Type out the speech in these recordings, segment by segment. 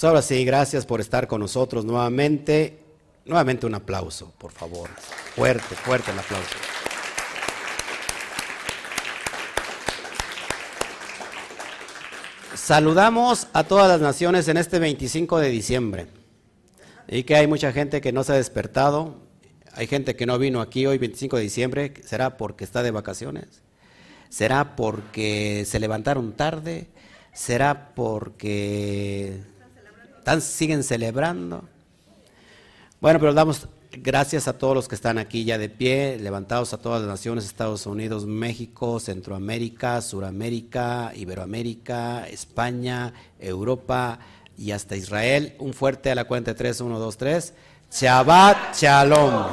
Pues ahora sí, gracias por estar con nosotros nuevamente. Nuevamente un aplauso, por favor. Fuerte, fuerte el aplauso. Saludamos a todas las naciones en este 25 de diciembre. Y que hay mucha gente que no se ha despertado. Hay gente que no vino aquí hoy 25 de diciembre. ¿Será porque está de vacaciones? ¿Será porque se levantaron tarde? ¿Será porque siguen celebrando? Bueno, pero damos gracias a todos los que están aquí ya de pie, levantados a todas las naciones, Estados Unidos, México, Centroamérica, Suramérica, Iberoamérica, España, Europa y hasta Israel. Un fuerte a la cuenta de 3, 1, 2, 3. Shabbat Shalom.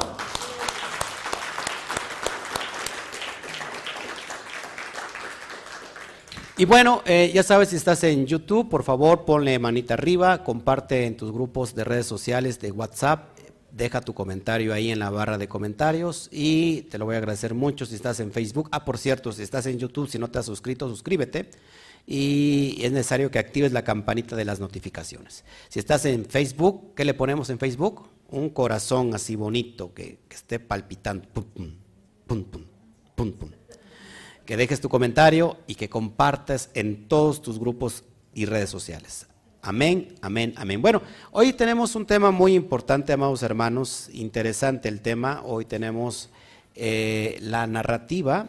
Y bueno, eh, ya sabes, si estás en YouTube, por favor ponle manita arriba, comparte en tus grupos de redes sociales, de WhatsApp, deja tu comentario ahí en la barra de comentarios y te lo voy a agradecer mucho si estás en Facebook. Ah, por cierto, si estás en YouTube, si no te has suscrito, suscríbete y es necesario que actives la campanita de las notificaciones. Si estás en Facebook, ¿qué le ponemos en Facebook? Un corazón así bonito que, esté palpitando. Pum, pum, pum, pum, pum que dejes tu comentario y que compartas en todos tus grupos y redes sociales. Amén, amén, amén. Bueno, hoy tenemos un tema muy importante, amados hermanos, interesante el tema. Hoy tenemos eh, la narrativa,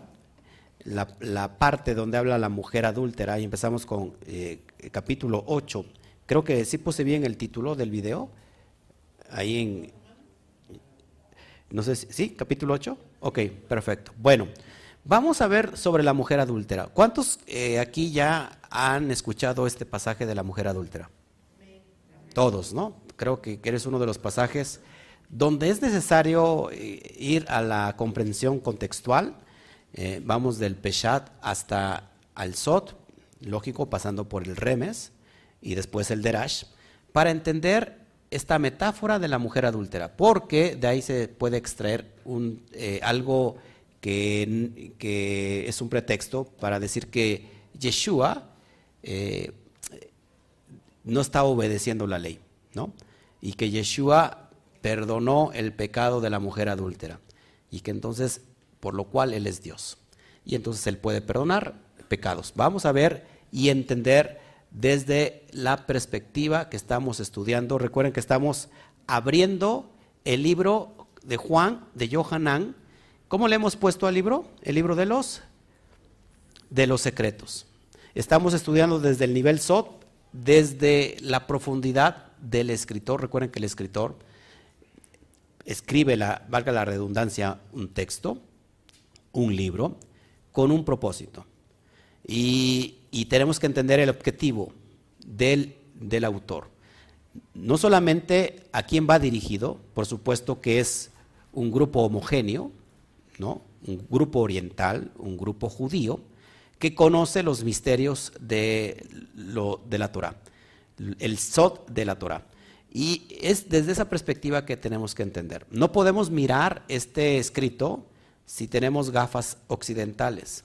la, parte donde habla la mujer adúltera y empezamos con eh, capítulo 8. Creo que sí puse bien el título del video. Ahí en... No sé si... ¿Sí? ¿Capítulo 8? Ok, perfecto. Bueno. Vamos a ver sobre la mujer adúltera. ¿Cuántos eh, aquí ya han escuchado este pasaje de la mujer adúltera? Todos, ¿no? Creo que eres uno de los pasajes donde es necesario eh, ir a la comprensión contextual. Eh, vamos del Peshat hasta al Sot, lógico, pasando por el Remes y después el Derash, para entender esta metáfora de la mujer adúltera, porque de ahí se puede extraer un, algo que, es un pretexto para decir que Yeshua eh, no está obedeciendo la ley, ¿no? Y que Yeshua perdonó el pecado de la mujer adúltera y que entonces, por lo cual Él es Dios. Y entonces Él puede perdonar pecados. Vamos a ver y entender desde la perspectiva que estamos estudiando. Recuerden que estamos abriendo el libro de Juan, de Johanán, ¿Cómo le hemos puesto al libro? El libro de los de los secretos. Estamos estudiando desde el nivel SOT, desde la profundidad del escritor. Recuerden que el escritor escribe, la, valga la redundancia, un texto, un libro, con un propósito. Y, tenemos que entender el objetivo del, del autor. No solamente a quién va dirigido, por supuesto que es un grupo homogéneo, un grupo oriental, un grupo judío, que conoce los misterios de, lo, de la Torah, el Sot de la Torah. Y es desde esa perspectiva que tenemos que entender. No podemos mirar este escrito si tenemos gafas occidentales.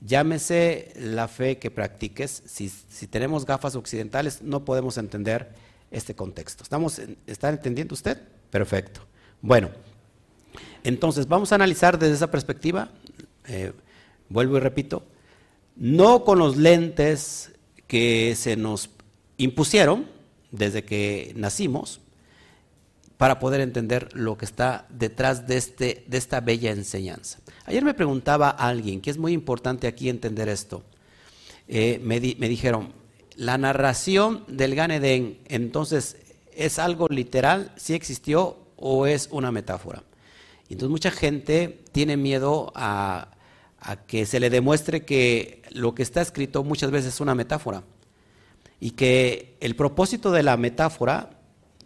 Llámese la fe que practiques, si, si tenemos gafas occidentales no podemos entender este contexto. ¿Estamos, ¿Está entendiendo usted? Perfecto. Bueno. Entonces, vamos a analizar desde esa perspectiva, eh, vuelvo y repito, no con los lentes que se nos impusieron desde que nacimos, para poder entender lo que está detrás de, este, de esta bella enseñanza. Ayer me preguntaba a alguien, que es muy importante aquí entender esto, eh, me, me, dijeron, la narración del Gan entonces, ¿es algo literal? ¿Sí existió o es una metáfora? Entonces mucha gente tiene miedo a, que se le demuestre que lo que está escrito muchas veces es una metáfora y que el propósito de la metáfora,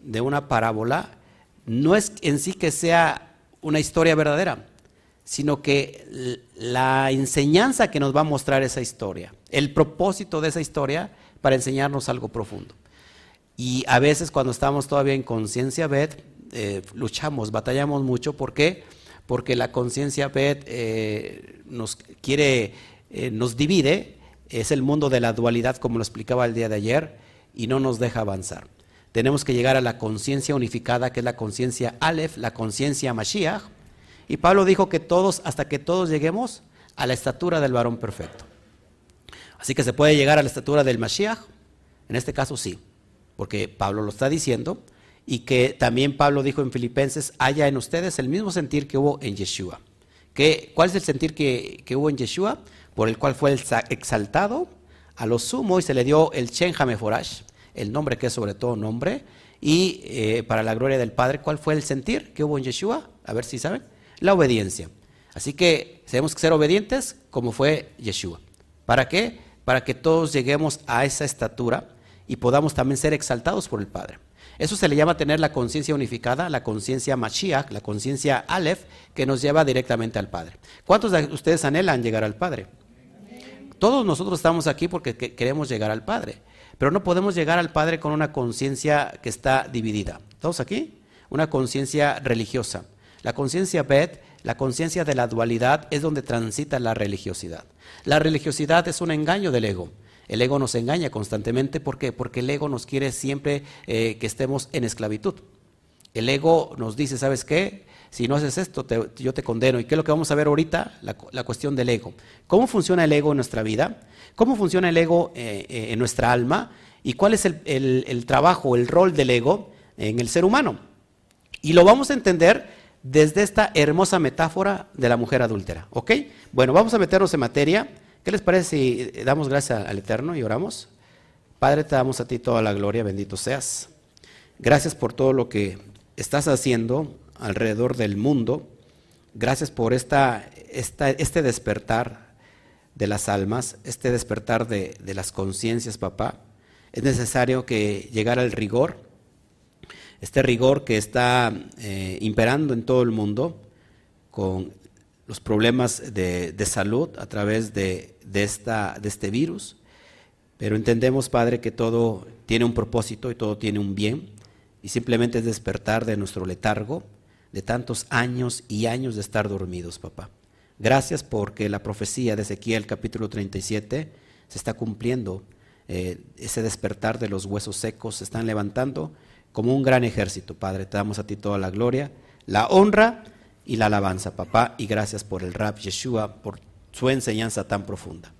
de una parábola, no es en sí que sea una historia verdadera, sino que la enseñanza que nos va a mostrar esa historia, el propósito de esa historia para enseñarnos algo profundo. Y a veces cuando estamos todavía en conciencia, ved, eh, luchamos, batallamos mucho. ¿Por qué? Porque la conciencia Bet eh, nos quiere, eh, nos divide, es el mundo de la dualidad, como lo explicaba el día de ayer, y no nos deja avanzar. Tenemos que llegar a la conciencia unificada, que es la conciencia Aleph, la conciencia Mashiach. Y Pablo dijo que todos, hasta que todos lleguemos a la estatura del varón perfecto. Así que se puede llegar a la estatura del Mashiach. En este caso sí, porque Pablo lo está diciendo. Y que también Pablo dijo en Filipenses, haya en ustedes el mismo sentir que hubo en Yeshua. ¿Cuál es el sentir que, hubo en Yeshua? Por el cual fue exaltado a lo sumo y se le dio el Shen Hameforash, el nombre que es sobre todo nombre. Y eh, para la gloria del Padre, ¿cuál fue el sentir que hubo en Yeshua? A ver si saben. La obediencia. Así que tenemos que ser obedientes como fue Yeshua. ¿Para qué? Para que todos lleguemos a esa estatura y podamos también ser exaltados por el Padre. Eso se le llama tener la conciencia unificada, la conciencia Mashiach, la conciencia Aleph, que nos lleva directamente al Padre. ¿Cuántos de ustedes anhelan llegar al Padre? Todos nosotros estamos aquí porque queremos llegar al Padre, pero no podemos llegar al Padre con una conciencia que está dividida. ¿Todos aquí? Una conciencia religiosa. La conciencia Bet, la conciencia de la dualidad, es donde transita la religiosidad. La religiosidad es un engaño del ego. El ego nos engaña constantemente. ¿Por qué? Porque el ego nos quiere siempre eh, que estemos en esclavitud. El ego nos dice, ¿sabes qué? Si no haces esto, yo te condeno. ¿Y qué es lo que vamos a ver ahorita? La, cuestión del ego. ¿Cómo funciona el ego en nuestra vida? ¿Cómo funciona el ego eh, eh, en nuestra alma? ¿Y cuál es el, el trabajo, el rol del ego en el ser humano? Y lo vamos a entender desde esta hermosa metáfora de la mujer adúltera. ¿Ok? Bueno, vamos a meternos en materia. ¿Qué les parece si damos gracias al Eterno y oramos? Padre, te damos a ti toda la gloria, bendito seas. Gracias por todo lo que estás haciendo alrededor del mundo. Gracias por esta, este despertar de las almas, este despertar de, las conciencias, papá. Es necesario que llegara el rigor, este rigor que está eh, imperando en todo el mundo con los problemas de, salud a través de, esta, de este virus, pero entendemos, Padre, que todo tiene un propósito y todo tiene un bien, y simplemente es despertar de nuestro letargo, de tantos años y años de estar dormidos, papá. Gracias porque la profecía de Ezequiel capítulo 37 se está cumpliendo, eh, ese despertar de los huesos secos se están levantando como un gran ejército, Padre. Te damos a ti toda la gloria, la honra, y la alabanza, papá, y gracias por el rap Yeshua, por su enseñanza tan profunda.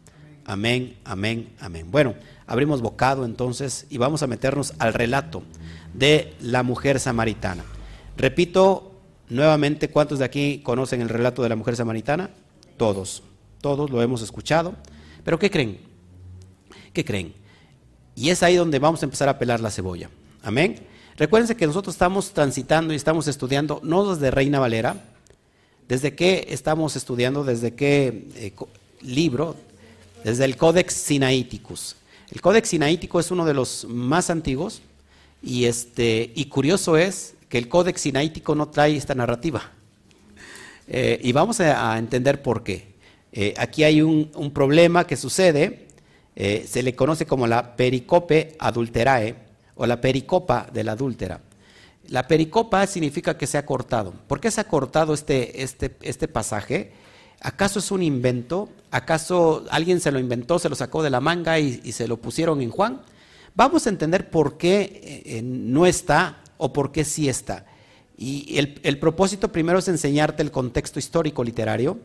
Amén, amén, amén. Bueno, abrimos bocado entonces y vamos a meternos al relato de la mujer samaritana. Repito nuevamente, ¿cuántos de aquí conocen el relato de la mujer samaritana? Todos, todos lo hemos escuchado. Pero ¿qué creen? ¿Qué creen? Y es ahí donde vamos a empezar a pelar la cebolla. Amén. Recuérdense que nosotros estamos transitando y estamos estudiando no desde Reina Valera, ¿Desde qué estamos estudiando? ¿Desde qué eh, libro? Desde el Codex Sinaiticus. El Codex Sinaítico es uno de los más antiguos y, este, y curioso es que el Codex Sinaítico no trae esta narrativa. Eh, y vamos a, entender por qué. Eh, aquí hay un, un, problema que sucede, se le conoce como la pericope adulterae o la pericopa de la adúltera. La pericopa significa que se ha cortado. ¿Por qué se ha cortado este, este, este pasaje? ¿Acaso es un invento? ¿Acaso alguien se lo inventó, se lo sacó de la manga y, se lo pusieron en Juan? Vamos a entender por qué eh, no está o por qué sí está. Y el, propósito primero es enseñarte el contexto histórico literario,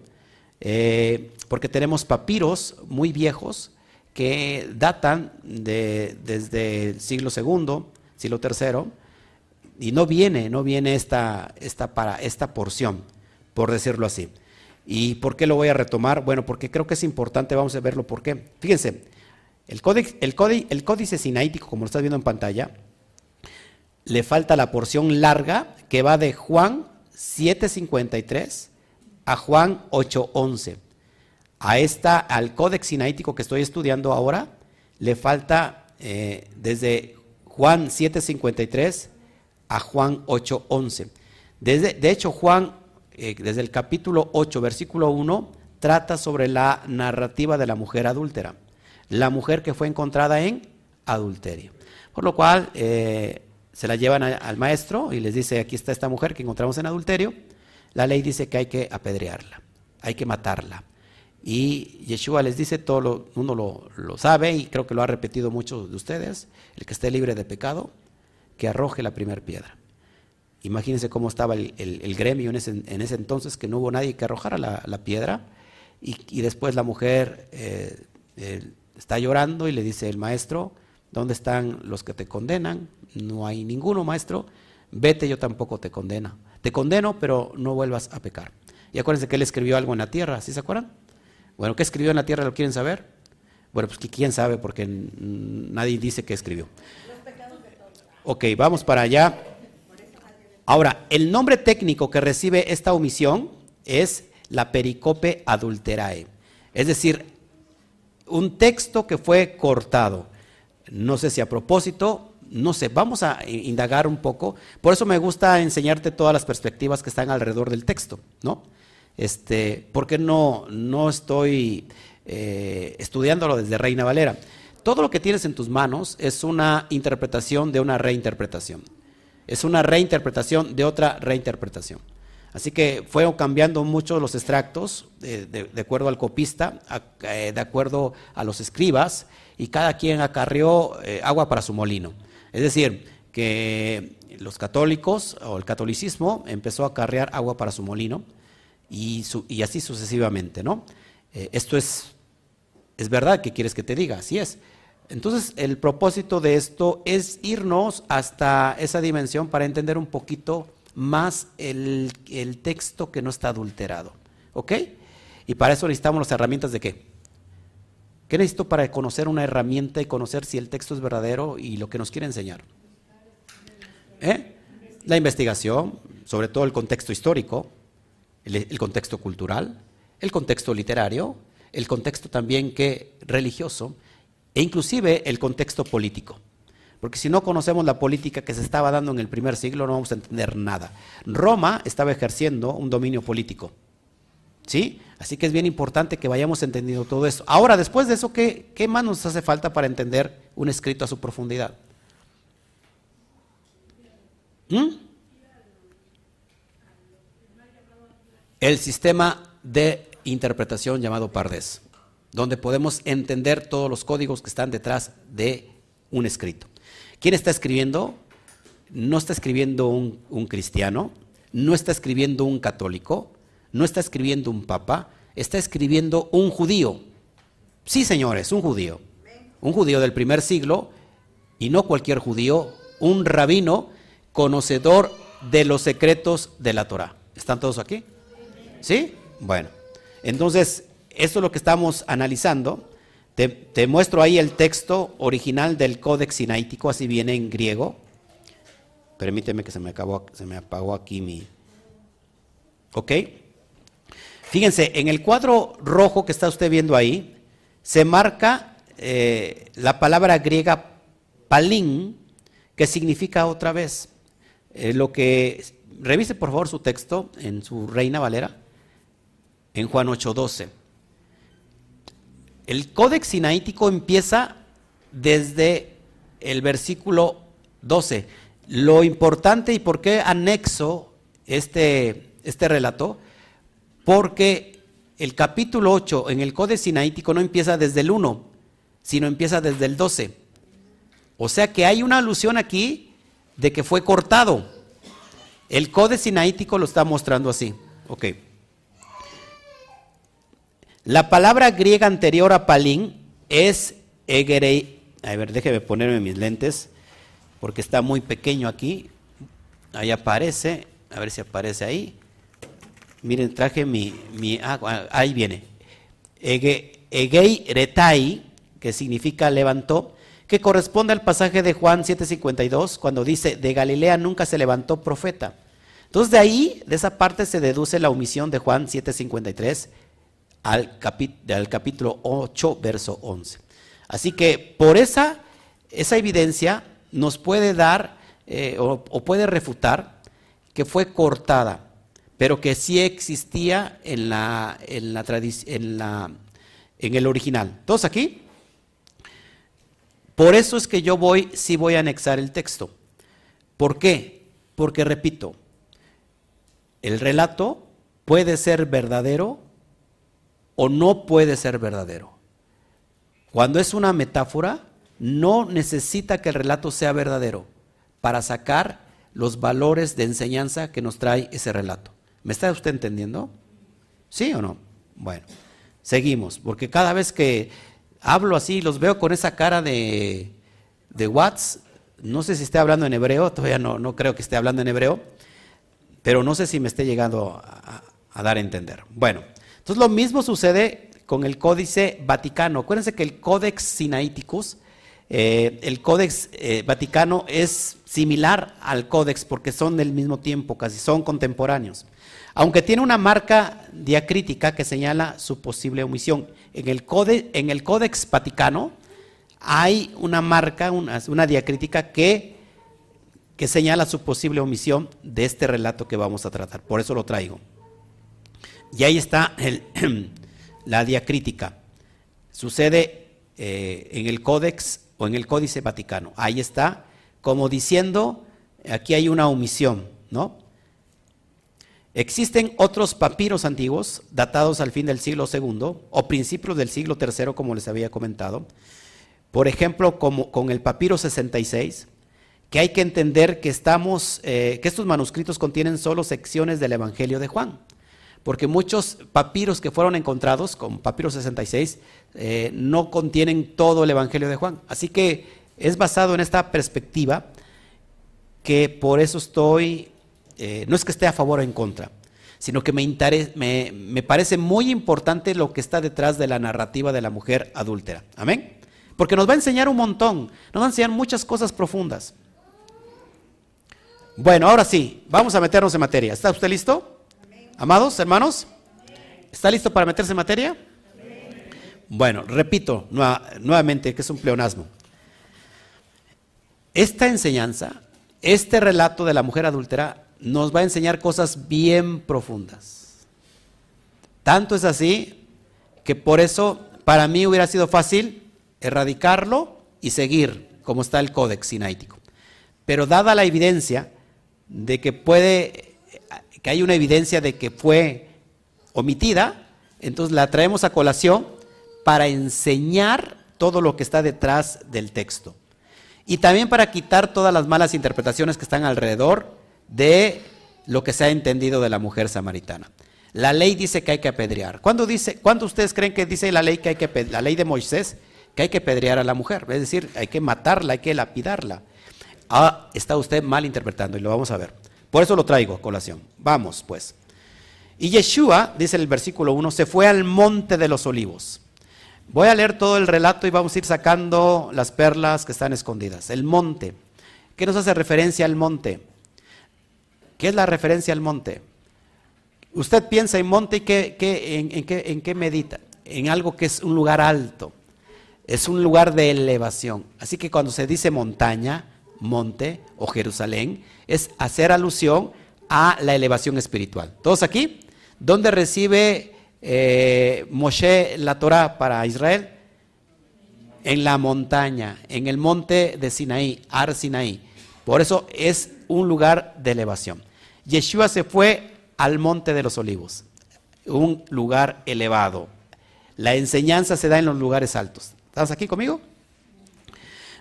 eh, porque tenemos papiros muy viejos que datan de, desde el siglo II, siglo III, y no viene, no viene esta, esta, para, esta porción, por decirlo así. ¿Y por qué lo voy a retomar? Bueno, porque creo que es importante, vamos a verlo por qué. Fíjense, el, códice, el, el códice sinaítico, como lo estás viendo en pantalla, le falta la porción larga que va de Juan 7.53 a Juan 8.11. A esta, al códex sinaítico que estoy estudiando ahora, le falta eh, desde Juan 7.53 a Juan 8:11. de hecho, Juan, eh, desde el capítulo 8, versículo 1, trata sobre la narrativa de la mujer adúltera, la mujer que fue encontrada en adulterio. Por lo cual, eh, se la llevan al maestro y les dice, aquí está esta mujer que encontramos en adulterio. La ley dice que hay que apedrearla, hay que matarla. Y Yeshua les dice, todo uno lo, lo, sabe y creo que lo ha repetido muchos de ustedes, el que esté libre de pecado, que arroje la primera piedra. Imagínense cómo estaba el, el, gremio en ese, en ese, entonces, que no hubo nadie que arrojara la, la piedra. Y, y, después la mujer eh, eh, está llorando y le dice el maestro, ¿dónde están los que te condenan? No hay ninguno, maestro. Vete, yo tampoco te condeno. Te condeno, pero no vuelvas a pecar. Y acuérdense que él escribió algo en la tierra, ¿sí se acuerdan? Bueno, ¿qué escribió en la tierra? ¿Lo quieren saber? Bueno, pues quién sabe, porque nadie dice qué escribió. Ok, vamos para allá. Ahora, el nombre técnico que recibe esta omisión es la pericope adulterae. Es decir, un texto que fue cortado. No sé si a propósito, no sé, vamos a indagar un poco. Por eso me gusta enseñarte todas las perspectivas que están alrededor del texto, ¿no? Este, porque no, no estoy eh, estudiándolo desde Reina Valera. Todo lo que tienes en tus manos es una interpretación de una reinterpretación. Es una reinterpretación de otra reinterpretación. Así que fueron cambiando mucho los extractos de, acuerdo al copista, eh, de acuerdo a los escribas, y cada quien acarreó eh, agua para su molino. Es decir, que los católicos o el catolicismo empezó a acarrear agua para su molino y, así sucesivamente, ¿no? Eh, esto es, es verdad que quieres que te diga, así es. Entonces, el propósito de esto es irnos hasta esa dimensión para entender un poquito más el, el, texto que no está adulterado. ¿Ok? Y para eso necesitamos las herramientas de qué? ¿Qué necesito para conocer una herramienta y conocer si el texto es verdadero y lo que nos quiere enseñar? ¿Eh? La investigación, sobre todo el contexto histórico, el, el contexto cultural, el contexto literario, el contexto también que religioso e inclusive el contexto político. Porque si no conocemos la política que se estaba dando en el primer siglo, no vamos a entender nada. Roma estaba ejerciendo un dominio político. ¿Sí? Así que es bien importante que vayamos entendiendo todo eso. Ahora, después de eso, ¿qué, qué más nos hace falta para entender un escrito a su profundidad? ¿Mm? El sistema de interpretación llamado Pardés, donde podemos entender todos los códigos que están detrás de un escrito. ¿Quién está escribiendo? No está escribiendo un, cristiano, no está escribiendo un católico, no está escribiendo un papa, está escribiendo un judío. Sí, señores, un judío. Un judío del primer siglo, y no cualquier judío, un rabino conocedor de los secretos de la Torah. ¿Están todos aquí? ¿Sí? Bueno, entonces, esto es lo que estamos analizando. Te, muestro ahí el texto original del Códex Sinaítico, así viene en griego. Permíteme que se me, acabó, se me apagó aquí mi... ¿Ok? Fíjense, en el cuadro rojo que está usted viendo ahí, se marca eh, la palabra griega palín, que significa otra vez. Eh, lo que revise por favor su texto en su Reina Valera, en Juan 8:12. El Códex Sinaítico empieza desde el versículo 12. Lo importante y por qué anexo este, este relato, porque el capítulo 8 en el Códex Sinaítico no empieza desde el 1, sino empieza desde el 12. O sea que hay una alusión aquí de que fue cortado. El Códex Sinaítico lo está mostrando así. Ok. La palabra griega anterior a palín es egerei. A ver, déjeme ponerme mis lentes porque está muy pequeño aquí. Ahí aparece, a ver si aparece ahí. Miren, traje mi, mi ah, ahí viene. egei retai, que significa levantó, que corresponde al pasaje de Juan 7:52, cuando dice, de Galilea nunca se levantó profeta. Entonces de ahí, de esa parte se deduce la omisión de Juan 7:53 al, capítulo 8, verso 11. Así que por esa, esa evidencia nos puede dar eh, o, puede refutar que fue cortada, pero que sí existía en, la, en, la, en, la, en el original. ¿Todos aquí? Por eso es que yo voy, sí voy a anexar el texto. ¿Por qué? Porque repito, el relato puede ser verdadero o no puede ser verdadero. Cuando es una metáfora, no necesita que el relato sea verdadero para sacar los valores de enseñanza que nos trae ese relato. ¿Me está usted entendiendo? ¿Sí o no? Bueno, seguimos, porque cada vez que hablo así, los veo con esa cara de, de Watts, no sé si esté hablando en hebreo, todavía no, no creo que esté hablando en hebreo, pero no sé si me esté llegando a, dar a entender. Bueno, entonces lo mismo sucede con el Códice Vaticano. Acuérdense que el Codex Sinaiticus, eh, el Códex eh, Vaticano es similar al Códex porque son del mismo tiempo, casi son contemporáneos. Aunque tiene una marca diacrítica que señala su posible omisión. En el, Códex Vaticano hay una marca, una, una diacrítica que, que señala su posible omisión de este relato que vamos a tratar. Por eso lo traigo. Y ahí está la diacrítica. Sucede eh, en el Códex o en el Códice Vaticano. Ahí está, como diciendo, aquí hay una omisión, ¿no? Existen otros papiros antiguos, datados al fin del siglo II o principios del siglo III, como les había comentado. Por ejemplo, como con el papiro 66, que hay que entender que, estamos, eh, que estos manuscritos contienen solo secciones del Evangelio de Juan, porque muchos papiros que fueron encontrados, como papiro 66, eh, no contienen todo el Evangelio de Juan. Así que es basado en esta perspectiva que por eso estoy eh, no es que esté a favor o en contra, sino que me, me, parece muy importante lo que está detrás de la narrativa de la mujer adúltera. Amén. Porque nos va a enseñar un montón, nos va a enseñar muchas cosas profundas. Bueno, ahora sí, vamos a meternos en materia. ¿Está usted listo? Amados hermanos, ¿está listo para meterse en materia? Bueno, repito nuevamente que es un pleonasmo. Esta enseñanza, este relato de la mujer adúltera nos va a enseñar cosas bien profundas. Tanto es así que por eso para mí hubiera sido fácil erradicarlo y seguir como está el códex sinaítico. Pero dada la evidencia de que puede, que hay una evidencia de que fue omitida, entonces la traemos a colación para enseñar todo lo que está detrás del texto. Y también para quitar todas las malas interpretaciones que están alrededor de lo que se ha entendido de la mujer samaritana. La ley dice que hay que apedrear. ¿Cuándo, dice, ¿cuándo ustedes creen que dice la ley que hay que la ley de Moisés que hay que apedrear a la mujer? Es decir, hay que matarla, hay que lapidarla. Ah, está usted mal interpretando y lo vamos a ver. Por eso lo traigo a colación. Vamos, pues. Y Yeshua, dice el versículo 1, se fue al monte de los olivos. Voy a leer todo el relato y vamos a ir sacando las perlas que están escondidas. El monte. ¿Qué nos hace referencia al monte? ¿Qué es la referencia al monte? Usted piensa en monte y qué, en, qué, en qué medita. En algo que es un lugar alto. Es un lugar de elevación. Así que cuando se dice montaña, monte o Jerusalén, es hacer alusión a la elevación espiritual. ¿Todos aquí? ¿Dónde recibe eh, Moshe la Torah para Israel? En la montaña, en el monte de Sinaí, Ar Sinaí. Por eso es un lugar de elevación. Yeshua se fue al monte de los olivos, un lugar elevado. La enseñanza se da en los lugares altos. ¿Estás aquí conmigo?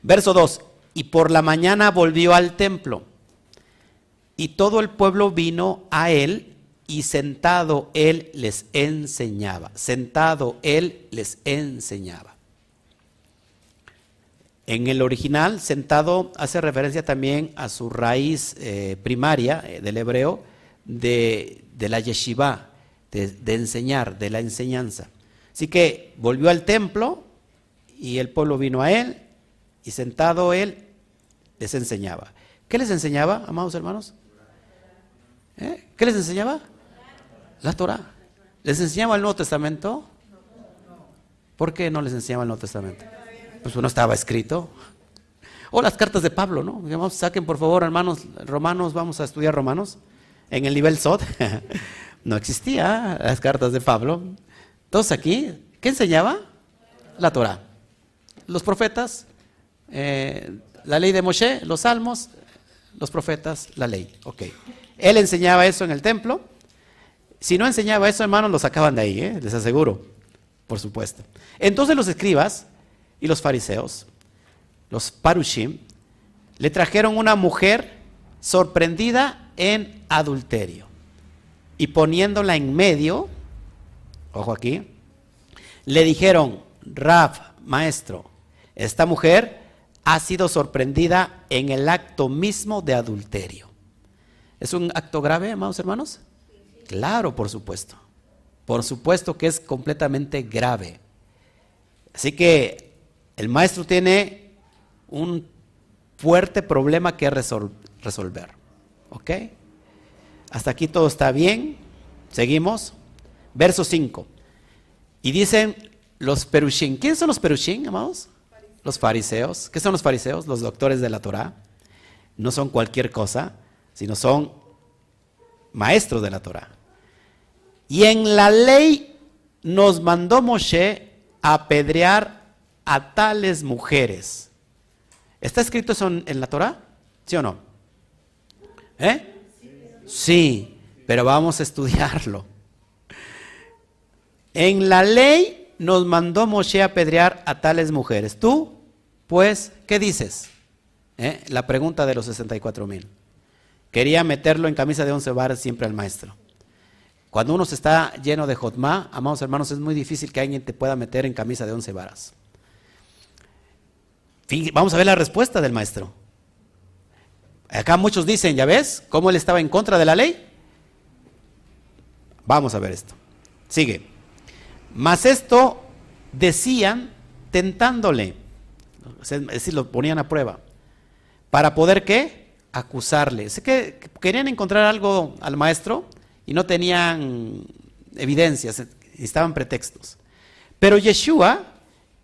Verso 2. Y por la mañana volvió al templo. Y todo el pueblo vino a él y sentado él les enseñaba. Sentado él les enseñaba. En el original, sentado hace referencia también a su raíz eh, primaria eh, del hebreo de, la yeshiva, de, enseñar, de la enseñanza. Así que volvió al templo y el pueblo vino a él y sentado él les enseñaba. ¿Qué les enseñaba, amados hermanos? ¿Eh? ¿Qué les enseñaba? La Torah. ¿Les enseñaba el Nuevo Testamento? ¿Por qué no les enseñaba el Nuevo Testamento? pues no estaba escrito. O las cartas de Pablo, ¿no? Digamos, saquen por favor, hermanos, romanos, vamos a estudiar romanos. En el nivel SOT no existía las cartas de Pablo. Todos aquí, ¿qué enseñaba? La Torah. Los profetas, eh, la ley de Moshe, los salmos, los profetas, la ley. Ok. Él enseñaba eso en el templo. Si no enseñaba eso, hermanos, lo sacaban de ahí, ¿eh? les aseguro. por supuesto. Entonces los escribas y los fariseos, los parushim, le trajeron una mujer sorprendida en adulterio y poniéndola en medio, ojo aquí, le dijeron, Rab, maestro, esta mujer ha sido sorprendida en el acto mismo de adulterio. ¿Es un acto grave, amados hermanos? Claro, por supuesto. Por supuesto que es completamente grave. Así que el maestro tiene un fuerte problema que resolver. ¿Ok? Hasta aquí todo está bien. Seguimos. Verso 5. Y dicen los perushim. ¿Quiénes son los perushim, amados? Los fariseos. ¿Qué son los fariseos? Los doctores de la Torah. No son cualquier cosa, sino son maestros de la Torah. Y en la ley nos mandó Moshe apedrear a tales mujeres. ¿Está escrito eso en la Torah? ¿Sí o no? ¿Eh? Sí, pero vamos a estudiarlo. En la ley nos mandó Moshe a apedrear a tales mujeres. Tú, pues, ¿qué dices? ¿Eh? La pregunta de los 64 mil. Quería meterlo en camisa de once varas siempre al maestro. Cuando uno se está lleno de jotma, amados hermanos, es muy difícil que alguien te pueda meter en camisa de once varas. Vamos a ver la respuesta del maestro. Acá muchos dicen, ¿ya ves cómo él estaba en contra de la ley? Vamos a ver esto. Sigue. Mas esto decían tentándole, es decir, lo ponían a prueba. ¿Para poder qué? Acusarle. Sé que querían encontrar algo al maestro y no tenían evidencias, estaban pretextos. Pero Yeshua,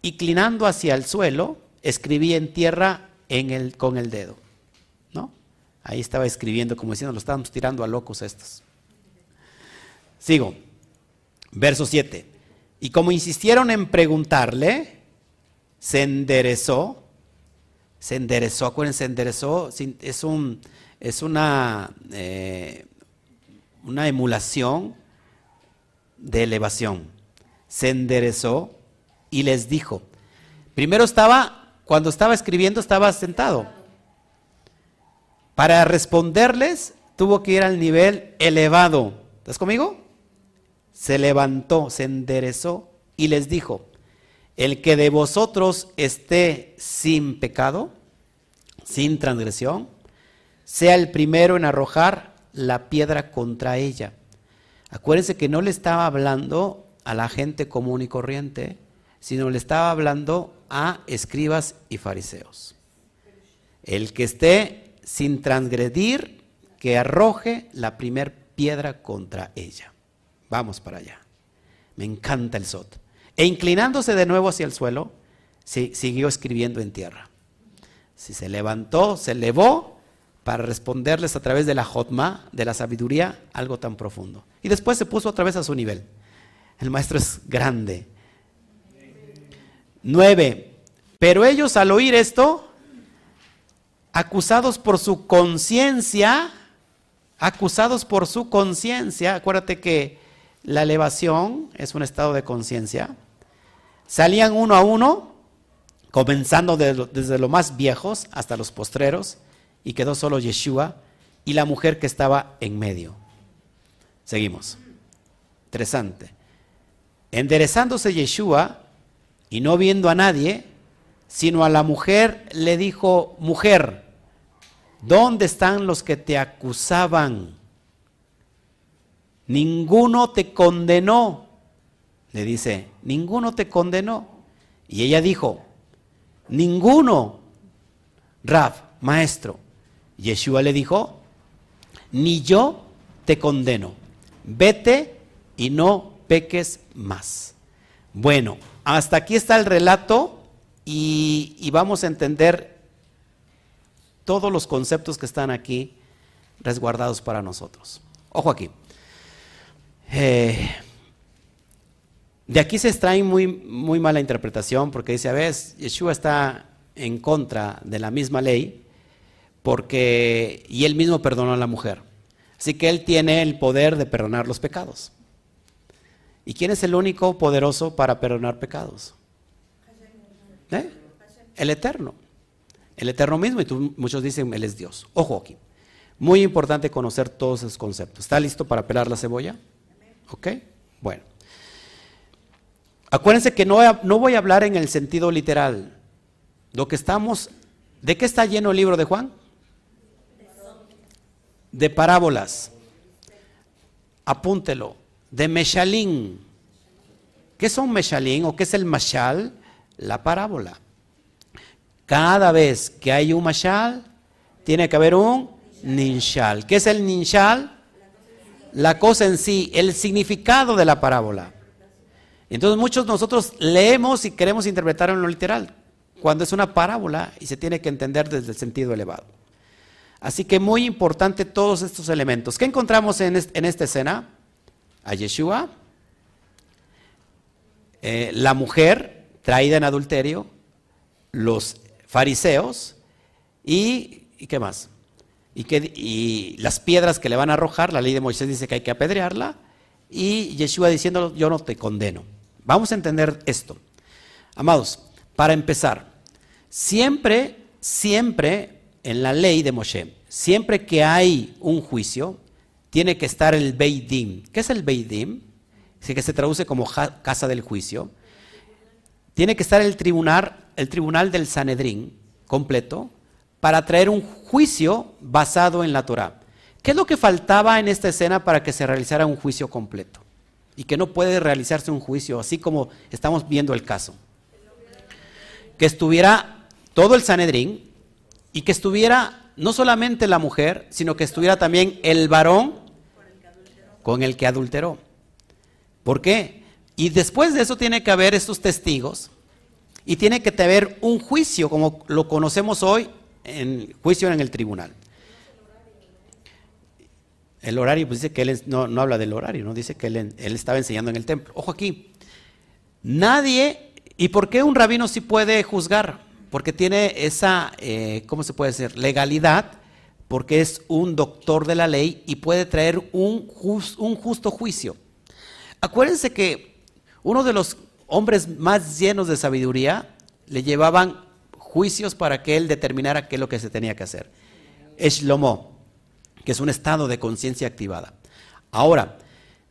inclinando hacia el suelo, escribía en tierra con el dedo. ¿No? Ahí estaba escribiendo, como diciendo, lo estábamos tirando a locos estos. Sigo. Verso 7. Y como insistieron en preguntarle, se enderezó. Se enderezó, acuérdense, se enderezó. Es, un, es una, eh, una emulación de elevación. Se enderezó y les dijo. Primero estaba, cuando estaba escribiendo, estaba sentado. Para responderles, tuvo que ir al nivel elevado. ¿Estás conmigo? Se levantó, se enderezó y les dijo, el que de vosotros esté sin pecado, sin transgresión, sea el primero en arrojar la piedra contra ella. Acuérdense que no le estaba hablando a la gente común y corriente, sino le estaba hablando a escribas y fariseos. El que esté sin transgredir, que arroje la primer piedra contra ella. Vamos para allá. Me encanta el sot. E inclinándose de nuevo hacia el suelo, siguió escribiendo en tierra. Si se levantó, se elevó para responderles a través de la jotma, de la sabiduría, algo tan profundo. Y después se puso otra vez a su nivel. El maestro es grande. Nueve. Pero ellos al oír esto, acusados por su conciencia, acusados por su conciencia, acuérdate que la elevación es un estado de conciencia, salían uno a uno, comenzando desde los más viejos hasta los postreros, y quedó solo Yeshua y la mujer que estaba en medio. Seguimos. Interesante. Enderezándose Yeshua y no viendo a nadie, sino a la mujer, le dijo, mujer, ¿dónde están los que te acusaban? Ninguno te condenó. Le dice, ninguno te condenó. Y ella dijo, ninguno, Rab, maestro. Yeshua le dijo, ni yo te condeno, vete y no peques más. Bueno, hasta aquí está el relato y, vamos a entender todos los conceptos que están aquí resguardados para nosotros. Ojo aquí. Eh, de aquí se extrae muy, muy mala interpretación porque dice, a ver, Yeshua está en contra de la misma ley porque y él mismo perdonó a la mujer. Así que él tiene el poder de perdonar los pecados. ¿Y quién es el único poderoso para perdonar pecados? ¿Eh? El eterno. El eterno mismo, y tú, muchos dicen, Él es Dios. Ojo aquí. Muy importante conocer todos esos conceptos. ¿Está listo para pelar la cebolla? ¿Ok? Bueno. Acuérdense que no, no voy a hablar en el sentido literal. Lo que estamos, ¿de qué está lleno el libro de Juan? De parábolas. Apúntelo. De Meshalín. ¿Qué son Meshalín o qué es el Mashal? La parábola. Cada vez que hay un Mashal, tiene que haber un Ninshal. ¿Qué es el Ninshal? La cosa en sí, el significado de la parábola. Entonces muchos nosotros leemos y queremos interpretar en lo literal, cuando es una parábola y se tiene que entender desde el sentido elevado. Así que muy importante todos estos elementos. ¿Qué encontramos en, esta escena? A Yeshua, eh, la mujer traída en adulterio, los fariseos y, ¿y qué más? Y, las piedras que le van a arrojar, la ley de Moisés dice que hay que apedrearla, y Yeshua diciendo, yo no te condeno. Vamos a entender esto. Amados, para empezar, siempre, siempre en la ley de Moshe, siempre que hay un juicio, tiene que estar el Beidim. ¿Qué es el Beidim? Que se traduce como casa del juicio. Tiene que estar el tribunal, el tribunal del Sanedrín completo, para traer un juicio basado en la Torah. ¿Qué es lo que faltaba en esta escena para que se realizara un juicio completo? Y que no puede realizarse un juicio así como estamos viendo el caso. Que estuviera todo el Sanedrín y que estuviera no solamente la mujer, sino que estuviera también el varón con el que adulteró. ¿Por qué? Y después de eso tiene que haber estos testigos y tiene que haber un juicio como lo conocemos hoy en juicio en el tribunal. El horario, pues dice que él no, habla del horario, no dice que él, estaba enseñando en el templo. Ojo aquí, nadie, ¿y por qué un rabino sí puede juzgar? Porque tiene esa, eh, ¿cómo se puede decir? Legalidad, porque es un doctor de la ley y puede traer un, un justo juicio. Acuérdense que uno de los hombres más llenos de sabiduría le llevaban juicios para que él determinara qué es lo que se tenía que hacer. Shlomo, que es un estado de conciencia activada. Ahora,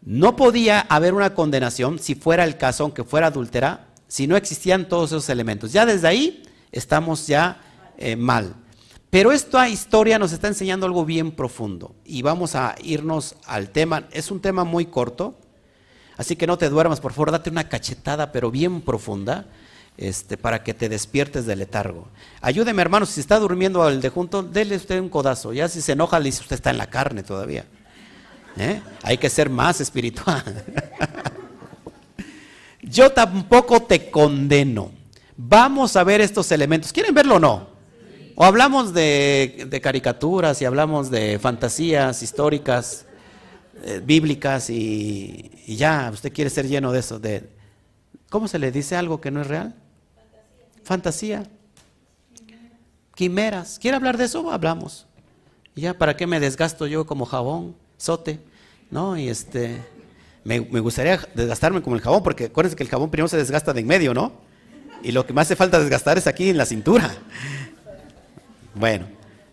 no podía haber una condenación si fuera el caso, aunque fuera adúltera, si no existían todos esos elementos. Ya desde ahí estamos ya eh, mal. Pero esta historia nos está enseñando algo bien profundo y vamos a irnos al tema. Es un tema muy corto, así que no te duermas, por favor, date una cachetada, pero bien profunda este, para que te despiertes del letargo. Ayúdeme, hermano, si está durmiendo al de junto, dele usted un codazo. Ya si se enoja, le dice, usted está en la carne todavía. ¿Eh? Hay que ser más espiritual. Yo tampoco te condeno. Vamos a ver estos elementos. ¿Quieren verlo o no? O hablamos de, caricaturas y hablamos de fantasías históricas, eh, bíblicas y, ya, usted quiere ser lleno de eso. ¿Cómo se le dice algo que no es real? Fantasía, quimeras. ¿Quiere hablar de eso? Hablamos. ya, ¿para qué me desgasto yo como jabón, sote? ¿No? Y este, me, gustaría desgastarme como el jabón, porque acuérdense que el jabón primero se desgasta de en medio, ¿no? Y lo que más hace falta desgastar es aquí en la cintura. Bueno,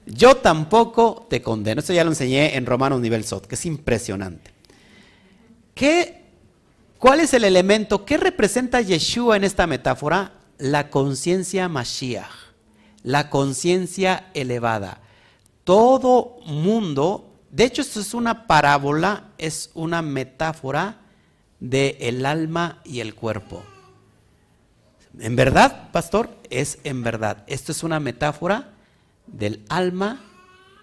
yo tampoco te condeno. Esto ya lo enseñé en Romanos nivel SOT, que es impresionante. ¿Qué, ¿Cuál es el elemento? ¿Qué representa Yeshua en esta metáfora? La conciencia Mashiach, la conciencia elevada. Todo mundo, de hecho esto es una parábola, es una metáfora del el alma y el cuerpo. En verdad, pastor, es en verdad. Esto es una metáfora del alma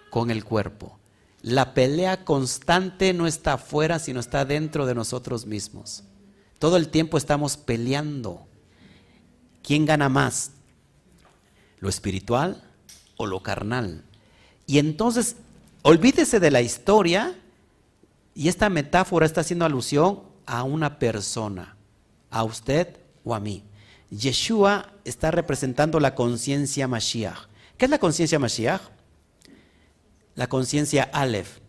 con el cuerpo. La pelea constante no está afuera, sino está dentro de nosotros mismos. Todo el tiempo estamos peleando. ¿Quién gana más? ¿Lo espiritual o lo carnal? Y entonces, olvídese de la historia y esta metáfora está haciendo alusión a una persona, a usted o a mí. Yeshua está representando la conciencia Mashiach. ¿Qué es la conciencia Mashiach? La conciencia Aleph.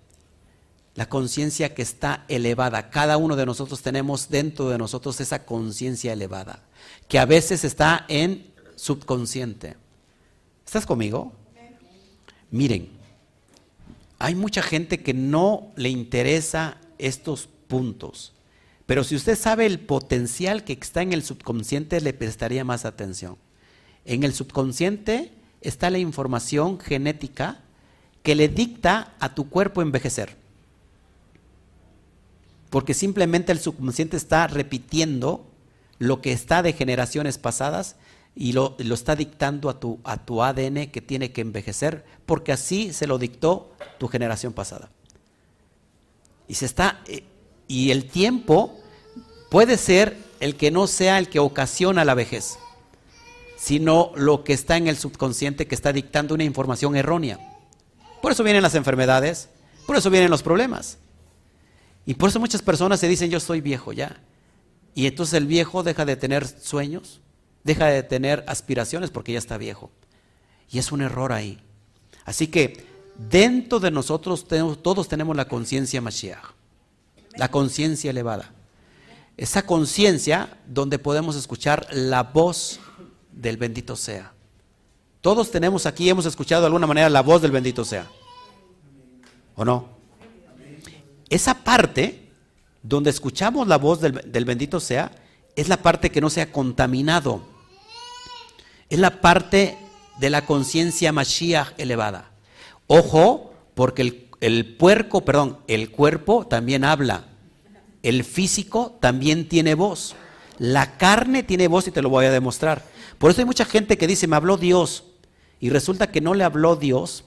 La conciencia que está elevada. Cada uno de nosotros tenemos dentro de nosotros esa conciencia elevada, que a veces está en subconsciente. ¿Estás conmigo? Miren, hay mucha gente que no le interesa estos puntos, pero si usted sabe el potencial que está en el subconsciente, le prestaría más atención. En el subconsciente está la información genética que le dicta a tu cuerpo envejecer. Porque simplemente el subconsciente está repitiendo lo que está de generaciones pasadas y lo, está dictando a tu, a tu ADN que tiene que envejecer, porque así se lo dictó tu generación pasada. Y se está eh, y el tiempo puede ser el que no sea el que ocasiona la vejez, sino lo que está en el subconsciente que está dictando una información errónea. Por eso vienen las enfermedades, por eso vienen los problemas. Y por eso muchas personas se dicen, yo estoy viejo ya. Y entonces el viejo deja de tener sueños, deja de tener aspiraciones porque ya está viejo. Y es un error ahí. Así que dentro de nosotros todos tenemos la conciencia Mashiach, la conciencia elevada. Esa conciencia donde podemos escuchar la voz del bendito sea. Todos tenemos aquí, hemos escuchado de alguna manera la voz del bendito sea. ¿O no? Esa parte donde escuchamos la voz del, bendito sea es la parte que no se ha contaminado. Es la parte de la conciencia Mashiach elevada. Ojo, porque el, el puerco, perdón, el cuerpo también habla. El físico también tiene voz. La carne tiene voz y te lo voy a demostrar. Por eso hay mucha gente que dice, me habló Dios. Y resulta que no le habló Dios,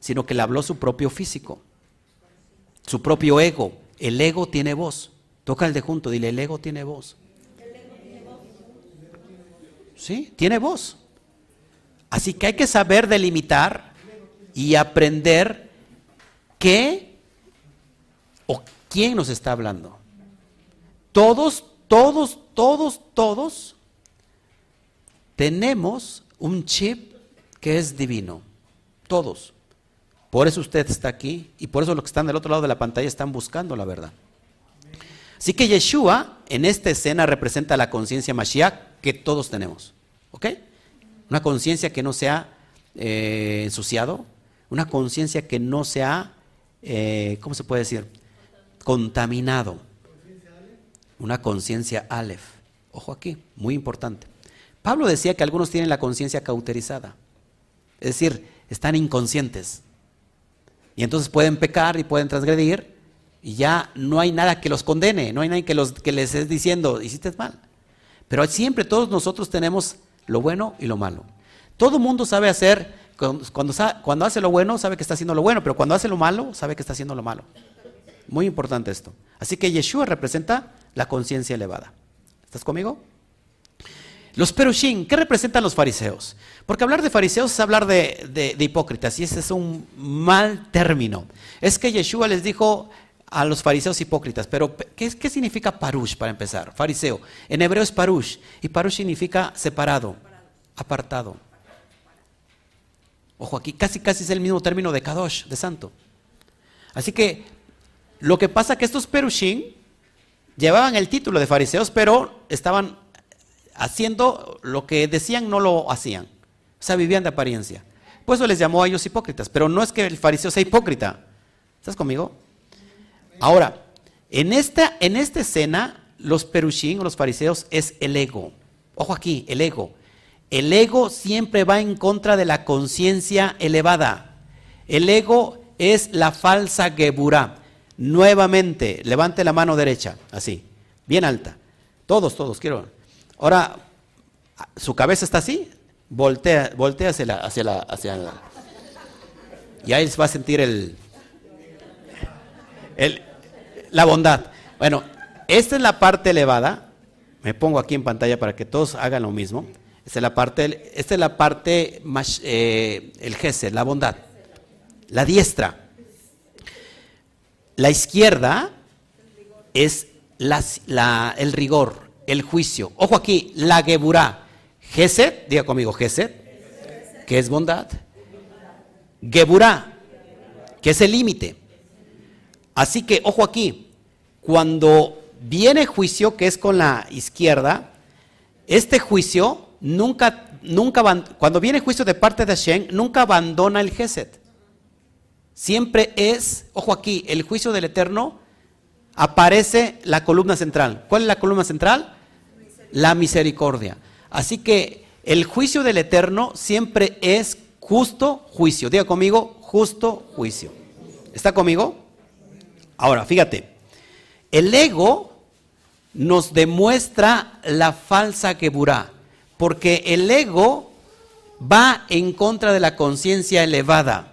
sino que le habló su propio físico, su propio ego. El ego tiene voz. Toca el de junto, dile, el ego tiene voz. Sí, tiene voz. Así que hay que saber delimitar y aprender qué o quién nos está hablando. Todos, todos, todos, todos tenemos un chip que es divino. Todos. Por eso usted está aquí y por eso los que están del otro lado de la pantalla están buscando la verdad. Así que Yeshua en esta escena representa la conciencia Mashiach que todos tenemos. ¿Ok? Una conciencia que no sea eh, ensuciado, una conciencia que no sea, eh, ¿cómo se puede decir? Contaminado. Una conciencia Aleph. Ojo aquí, muy importante. Pablo decía que algunos tienen la conciencia cauterizada. Es decir, están inconscientes. Y entonces pueden pecar y pueden transgredir y ya no hay nada que los condene, no hay nadie que, los, que les esté diciendo, hiciste mal. Pero siempre todos nosotros tenemos lo bueno y lo malo. Todo mundo sabe hacer, cuando, cuando, hace lo bueno, sabe que está haciendo lo bueno, pero cuando hace lo malo, sabe que está haciendo lo malo. Muy importante esto. Así que Yeshua representa la conciencia elevada. ¿Estás conmigo? Los perushim, ¿qué representan los fariseos? Porque hablar de fariseos es hablar de, hipócritas y ese es un mal término. Es que Yeshua les dijo a los fariseos hipócritas, pero ¿qué, ¿qué, significa parush para empezar? Fariseo. En hebreo es parush y parush significa separado, apartado. Ojo, aquí casi casi es el mismo término de kadosh, de santo. Así que lo que pasa es que estos perushim llevaban el título de fariseos, pero estaban haciendo lo que decían no lo hacían. O sea, vivían de apariencia. Por eso les llamó a ellos hipócritas. Pero no es que el fariseo sea hipócrita. ¿Estás conmigo? Ahora, en esta, en esta escena, los perushín los fariseos es el ego. Ojo aquí, el ego. El ego siempre va en contra de la conciencia elevada. El ego es la falsa geburá. Nuevamente, levante la mano derecha, así, bien alta. Todos, todos, quiero. Ahora, su cabeza está así, voltea, voltea hacia la, hacia la, hacia la, y ahí va a sentir el, el, la bondad. Bueno, esta es la parte elevada. Me pongo aquí en pantalla para que todos hagan lo mismo. Esta es la parte, esta es la parte más, eh, el gesed, la bondad, la diestra. La izquierda es la, el rigor, el juicio. Ojo aquí, la Geburá. Geset, diga conmigo, Geset, que es bondad. Geburá, que es el límite. Así que, ojo aquí, cuando viene juicio, que es con la izquierda, este juicio nunca, nunca, cuando viene juicio de parte de Hashem, nunca abandona el Geset. Siempre es, ojo aquí, el juicio del Eterno, aparece la columna central. ¿Cuál es la columna central? La misericordia. Así que el juicio del Eterno siempre es justo juicio. Diga conmigo, justo juicio. ¿Está conmigo? Ahora, fíjate, el ego nos demuestra la falsa Geburá, porque el ego va en contra de la conciencia elevada.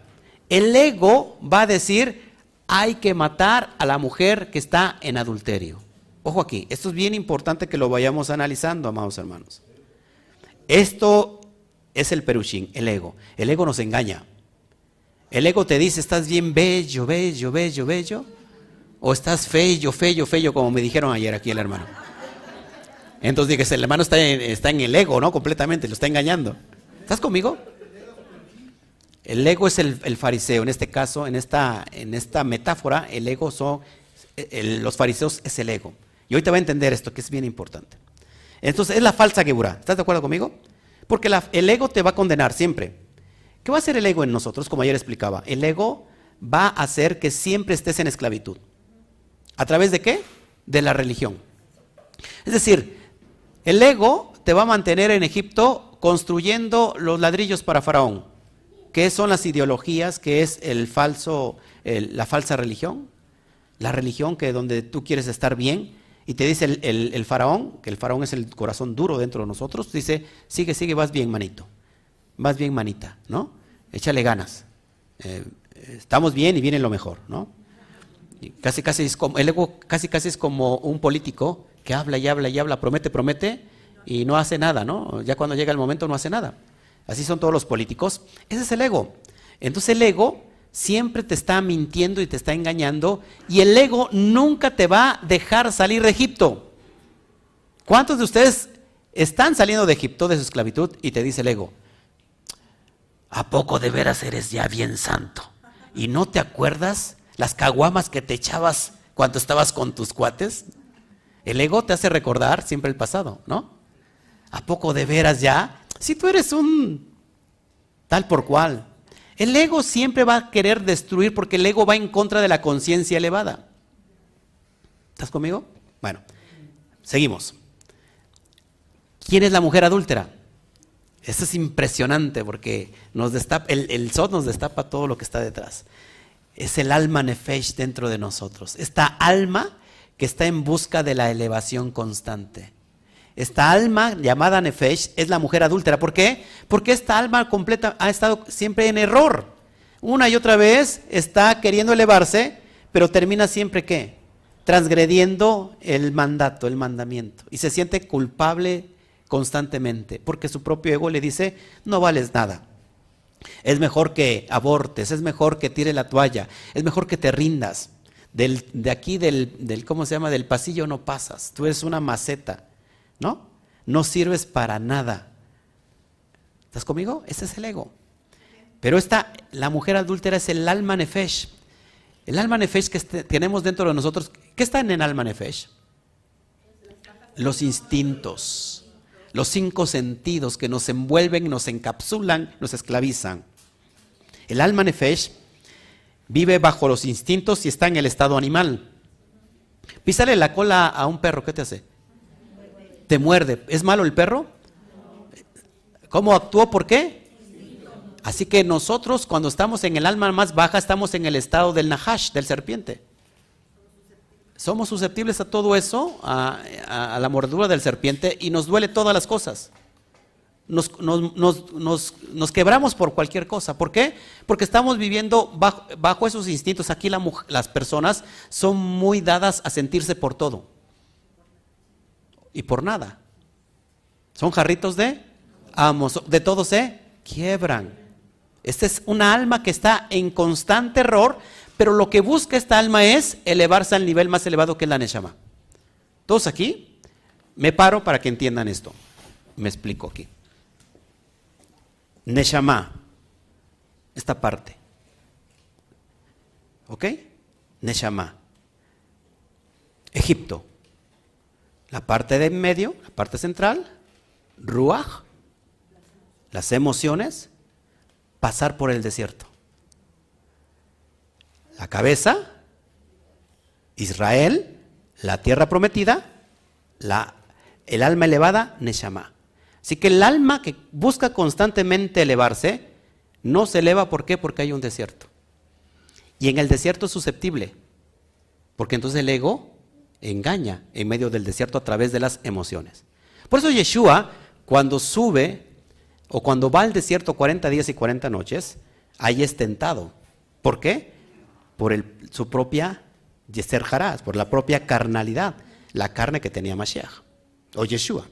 El ego va a decir, hay que matar a la mujer que está en adulterio. Ojo aquí, esto es bien importante que lo vayamos analizando, amados hermanos. Esto es el perushín, el ego. El ego nos engaña. El ego te dice, estás bien bello, bello, bello, bello o estás feo, feo, feo, como me dijeron ayer aquí el hermano. Entonces dije, el hermano está en, está en el ego, ¿no? Completamente, lo está engañando. ¿Estás conmigo? El ego es el, fariseo, en este caso, en esta, en esta metáfora, el ego son, los fariseos es el ego. Y hoy te va a entender esto, que es bien importante. Entonces, es la falsa geburá. ¿Estás de acuerdo conmigo? Porque el ego te va a condenar siempre. ¿Qué va a hacer el ego en nosotros? Como ayer explicaba. El ego va a hacer que siempre estés en esclavitud. ¿A través de qué? De la religión. Es decir, el ego te va a mantener en Egipto construyendo los ladrillos para Faraón. ¿Qué son las ideologías? ¿Qué es el falso, la falsa religión? La religión que donde tú quieres estar bien y te dice el, faraón, que el faraón es el corazón duro dentro de nosotros, dice, sigue, sigue, vas bien, manito. Vas bien, manita, ¿no? Échale ganas. Eh, estamos bien y viene lo mejor, ¿no? Casi casi es como, el ego casi casi es como un político que habla y habla y habla, promete, promete y no hace nada, ¿no? Ya cuando llega el momento no hace nada. Así son todos los políticos. Ese es el ego. Entonces el ego siempre te está mintiendo y te está engañando y el ego nunca te va a dejar salir de Egipto. ¿Cuántos de ustedes están saliendo de Egipto, de su esclavitud, y te dice el ego, ¿a poco de veras eres ya bien santo? ¿Y no te acuerdas las caguamas que te echabas cuando estabas con tus cuates. El ego te hace recordar siempre el pasado, ¿no? ¿A poco de veras ya? Si tú eres un tal por cual. El ego siempre va a querer destruir porque el ego va en contra de la conciencia elevada. ¿Estás conmigo? Bueno, seguimos. ¿Quién es la mujer adúltera? Eso es impresionante porque nos destapa, el, el nos destapa todo lo que está detrás es el alma nefesh dentro de nosotros. Esta alma que está en busca de la elevación constante. Esta alma llamada nefesh es la mujer adúltera. ¿Por qué? Porque esta alma completa ha estado siempre en error. Una y otra vez está queriendo elevarse, pero termina siempre qué? Transgrediendo el mandato, el mandamiento. Y se siente culpable constantemente, porque su propio ego le dice, no vales nada. Es mejor que abortes, es mejor que tire la toalla, es mejor que te rindas. de aquí del, del, ¿cómo se llama? Del pasillo no pasas. Tú eres una maceta, ¿no? No sirves para nada. ¿Estás conmigo? Ese es el ego. Pero esta, la mujer adúltera es el alma nefesh. El alma nefesh que este, tenemos dentro de nosotros, ¿qué está en el alma nefesh? Los instintos los cinco sentidos que nos envuelven, nos encapsulan, nos esclavizan. El alma nefesh vive bajo los instintos y está en el estado animal. Písale la cola a un perro, ¿qué te hace? Te muerde. ¿Es malo el perro? ¿Cómo actuó? ¿Por qué? Así que nosotros cuando estamos en el alma más baja estamos en el estado del nahash, del serpiente. Somos susceptibles a todo eso, a, la mordedura del serpiente, y nos duele todas las cosas. Nos, quebramos por cualquier cosa. ¿Por qué? Porque estamos viviendo bajo, esos instintos. Aquí las personas son muy dadas a sentirse por todo y por nada. Son jarritos de amos, de todo se quiebran. Esta es una alma que está en constante error pero lo que busca esta alma es elevarse al nivel más elevado que es la Neshama. Todos aquí, me paro para que entiendan esto. Me explico aquí. Neshama, esta parte. ¿Ok? Neshama. Egipto. La parte de medio, la parte central, Ruach, las emociones, pasar por el desierto. La cabeza, Israel, la tierra prometida, la, el alma elevada, Neshama. Así que el alma que busca constantemente elevarse, no se eleva, ¿por qué? Porque hay un desierto. Y en el desierto es susceptible, porque entonces el ego engaña en medio del desierto a través de las emociones. Por eso Yeshua, cuando sube o cuando va al desierto 40 días y 40 noches, ahí es tentado. ¿Por qué? Por su propia Yeser Haraz, por la propia carnalidad, la carne que tenía Mashiach o Yeshua.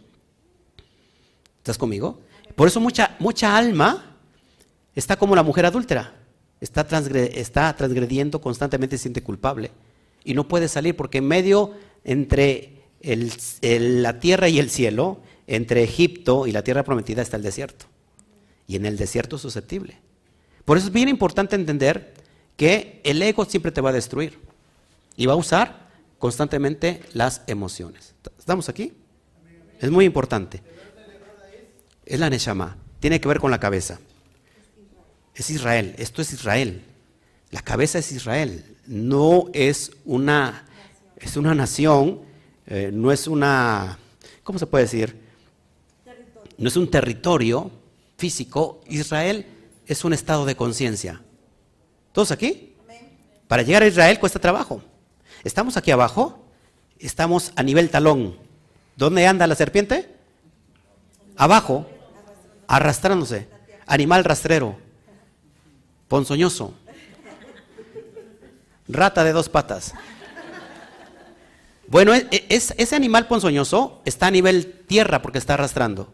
¿Estás conmigo? Por eso mucha, mucha alma está como la mujer adúltera. Está, está transgrediendo constantemente, se siente culpable. Y no puede salir porque en medio entre la tierra y el cielo, entre Egipto y la tierra prometida está el desierto. Y en el desierto es susceptible. Por eso es bien importante entender que el ego siempre te va a destruir. Y va a usar constantemente las emociones. ¿Estamos aquí? Es muy importante. Es la Neshama. Tiene que ver con la cabeza. Es Israel. Esto es Israel. La cabeza es Israel. No es una, es una nación, eh, no es una, ¿cómo se puede decir? No es un territorio físico. Israel es un estado de conciencia. ¿Todos aquí? Para llegar a Israel cuesta trabajo. Estamos aquí abajo, estamos a nivel talón. ¿Dónde anda la serpiente? Abajo arrastrándose, animal rastrero, ponzoñoso, rata de dos patas. Bueno, e, e, ese animal ponzoñoso está a nivel tierra porque está arrastrando.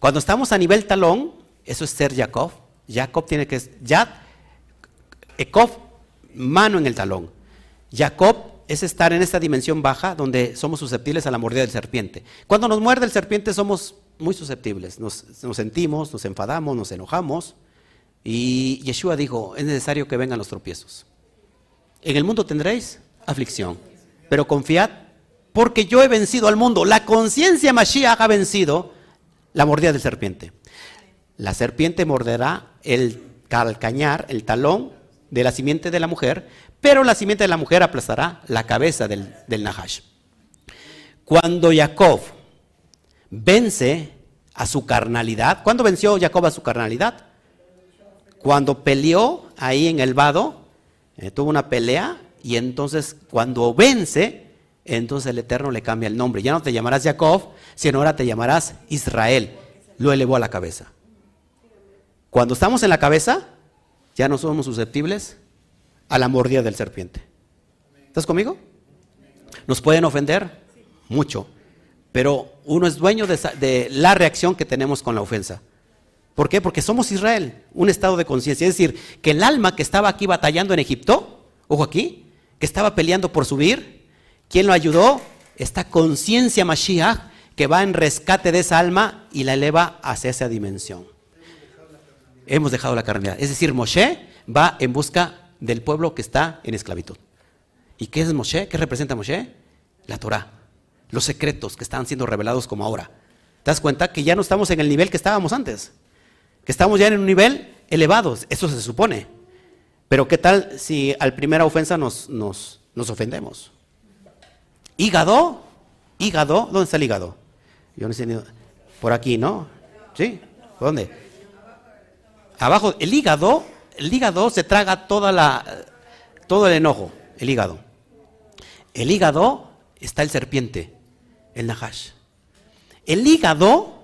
Cuando estamos a nivel talón, eso es ser Jacob. Jacob tiene que Yad, Ekov, mano en el talón. Jacob es estar en esta dimensión baja donde somos susceptibles a la mordida del serpiente. Cuando nos muerde el serpiente somos muy susceptibles. Nos, sentimos, nos enfadamos, nos enojamos. Y Yeshua dijo, es necesario que vengan los tropiezos. En el mundo tendréis aflicción, pero confiad porque yo he vencido al mundo. La conciencia Mashiach ha vencido la mordida del serpiente. La serpiente morderá el calcañar, el talón de la simiente de la mujer, pero la simiente de la mujer aplastará la cabeza del, del Nahash. Cuando Jacob vence a su carnalidad. ¿Cuándo venció Jacob a su carnalidad? Cuando peleó ahí en el vado, eh, tuvo una pelea y entonces cuando vence, entonces el Eterno le cambia el nombre. Ya no te llamarás Jacob, sino ahora te llamarás Israel. Lo elevó a la cabeza. Cuando estamos en la cabeza, ya no somos susceptibles a la mordida del serpiente. ¿Estás conmigo? ¿Nos pueden ofender? Mucho pero uno es dueño de, la reacción que tenemos con la ofensa. ¿Por qué? Porque somos Israel, un estado de conciencia. Es decir, que el alma que estaba aquí batallando en Egipto, ojo aquí, que estaba peleando por subir, ¿quién lo ayudó? Esta conciencia Mashiach que va en rescate de esa alma y la eleva hacia esa dimensión. Hemos dejado la carnalidad. Es decir, Moshe va en busca del pueblo que está en esclavitud. ¿Y qué es Moshe? ¿Qué representa Moshe? La Torah los secretos que están siendo revelados como ahora. ¿Te das cuenta que ya no estamos en el nivel que estábamos antes? Que estamos ya en un nivel elevado, eso se supone. Pero ¿qué tal si al primera ofensa nos, nos, nos ofendemos? Hígado, hígado, ¿dónde está el hígado? Yo no sé ni... Por aquí, ¿no? ¿Sí? ¿Dónde? Abajo, el hígado, el hígado se traga toda la, todo el enojo, el hígado. El hígado está el serpiente el Nahash. El hígado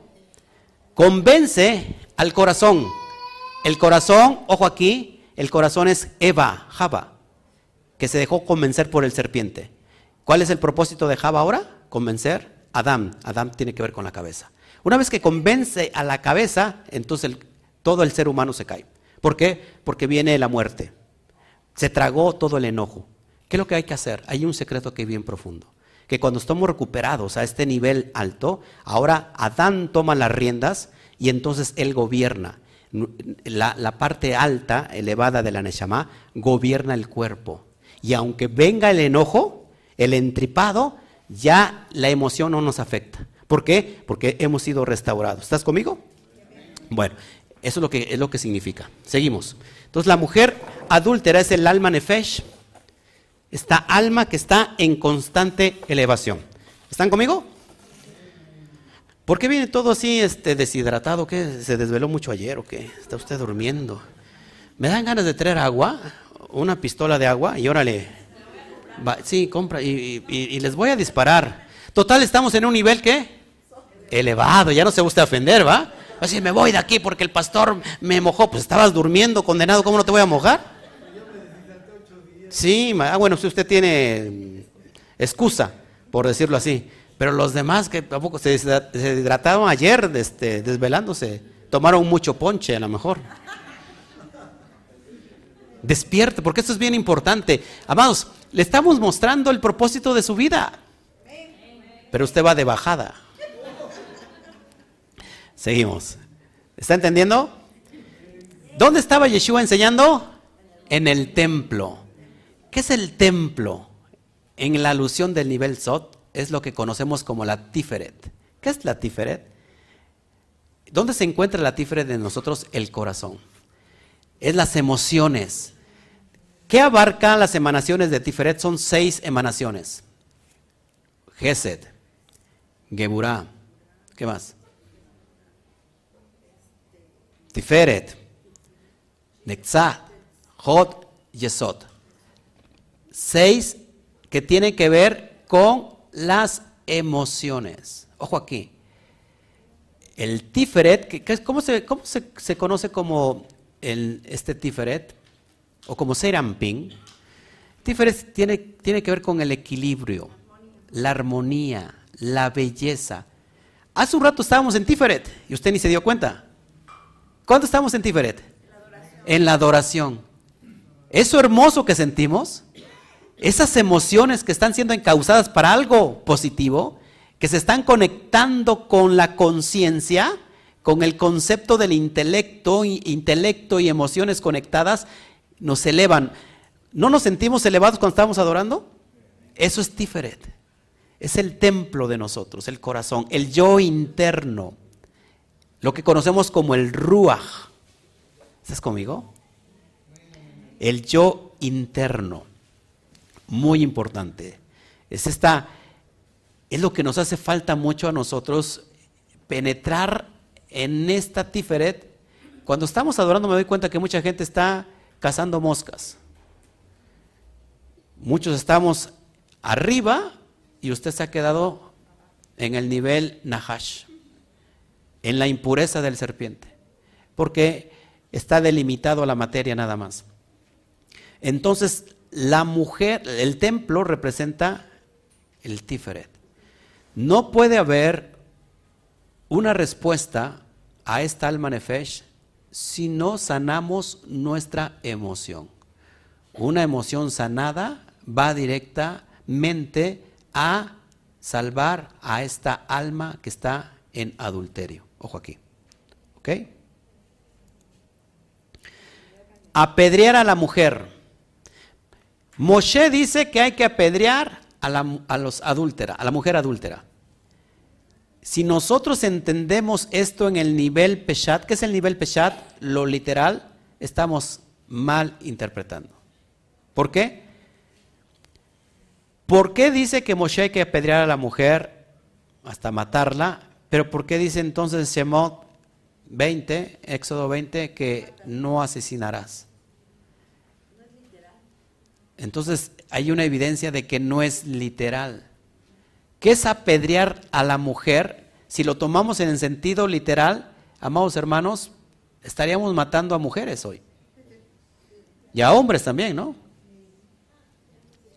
convence al corazón. El corazón, ojo aquí, el corazón es Eva, Java, que se dejó convencer por el serpiente. ¿Cuál es el propósito de Java ahora? Convencer a Adán. Adán tiene que ver con la cabeza. Una vez que convence a la cabeza, entonces todo el ser humano se cae. ¿Por qué? Porque viene la muerte. Se tragó todo el enojo. ¿Qué es lo que hay que hacer? Hay un secreto que es bien profundo que cuando estamos recuperados a este nivel alto, ahora Adán toma las riendas y entonces él gobierna. La, parte alta, elevada de la Neshama, gobierna el cuerpo. Y aunque venga el enojo, el entripado, ya la emoción no nos afecta. ¿Por qué? Porque hemos sido restaurados. ¿Estás conmigo? Bueno, eso es lo que, es lo que significa. Seguimos. Entonces la mujer adúltera es el alma nefesh, esta alma que está en constante elevación. ¿Están conmigo? ¿Por qué viene todo así este, deshidratado? ¿Qué? ¿Se desveló mucho ayer o qué? ¿Está usted durmiendo? ¿Me dan ganas de traer agua? Una pistola de agua y órale. sí, compra y, y, les voy a disparar. Total, estamos en un nivel que elevado, ya no se gusta ofender, ¿va? Así me voy de aquí porque el pastor me mojó. Pues estabas durmiendo, condenado, ¿cómo no te voy a mojar? Sí, ah, bueno, si usted tiene excusa, por decirlo así. Pero los demás que tampoco se deshidrataron ayer este, desvelándose, tomaron mucho ponche a lo mejor. Despierte, porque esto es bien importante. Amados, le estamos mostrando el propósito de su vida. Pero usted va de bajada. Seguimos. ¿Está entendiendo? ¿Dónde estaba Yeshua enseñando? En el templo. ¿Qué es el templo? En la alusión del nivel Sot es lo que conocemos como la Tiferet. ¿Qué es la Tiferet? ¿Dónde se encuentra la Tiferet de nosotros? El corazón. Es las emociones. ¿Qué abarca las emanaciones de Tiferet? Son seis emanaciones. Gesed, Geburah, ¿qué más? Tiferet, Netzah, Hod, Yesod seis que tienen que ver con las emociones. Ojo aquí. El Tiferet, que, ¿cómo, se, cómo se, conoce como el, este Tiferet? O como Seramping. Tiferet tiene, tiene que ver con el equilibrio, la armonía, la belleza. Hace un rato estábamos en Tiferet y usted ni se dio cuenta. ¿Cuándo estamos en Tiferet? En la adoración. Eso hermoso que sentimos esas emociones que están siendo encausadas para algo positivo, que se están conectando con la conciencia, con el concepto del intelecto, intelecto y emociones conectadas, nos elevan. ¿No nos sentimos elevados cuando estamos adorando? Eso es Tiferet. Es el templo de nosotros, el corazón, el yo interno. Lo que conocemos como el Ruach. ¿Estás conmigo? El yo interno muy importante. Es esta, es lo que nos hace falta mucho a nosotros, penetrar en esta tiferet. Cuando estamos adorando me doy cuenta que mucha gente está cazando moscas. Muchos estamos arriba y usted se ha quedado en el nivel Nahash, en la impureza del serpiente, porque está delimitado a la materia nada más. Entonces, la mujer, el templo representa el Tiferet. No puede haber una respuesta a esta alma nefesh si no sanamos nuestra emoción. Una emoción sanada va directamente a salvar a esta alma que está en adulterio. Ojo aquí. ¿Ok? Apedrear a la mujer Moshe dice que hay que apedrear a la, los adúltera, a la mujer adúltera. Si nosotros entendemos esto en el nivel Peshat, ¿qué es el nivel Peshat? Lo literal, estamos mal interpretando. ¿Por qué? ¿Por qué dice que Moshe hay que apedrear a la mujer hasta matarla? Pero ¿por qué dice entonces en Shemot 20, Éxodo 20, que no asesinarás? Entonces hay una evidencia de que no es literal. ¿Qué es apedrear a la mujer? Si lo tomamos en el sentido literal, amados hermanos, estaríamos matando a mujeres hoy. Y a hombres también, ¿no?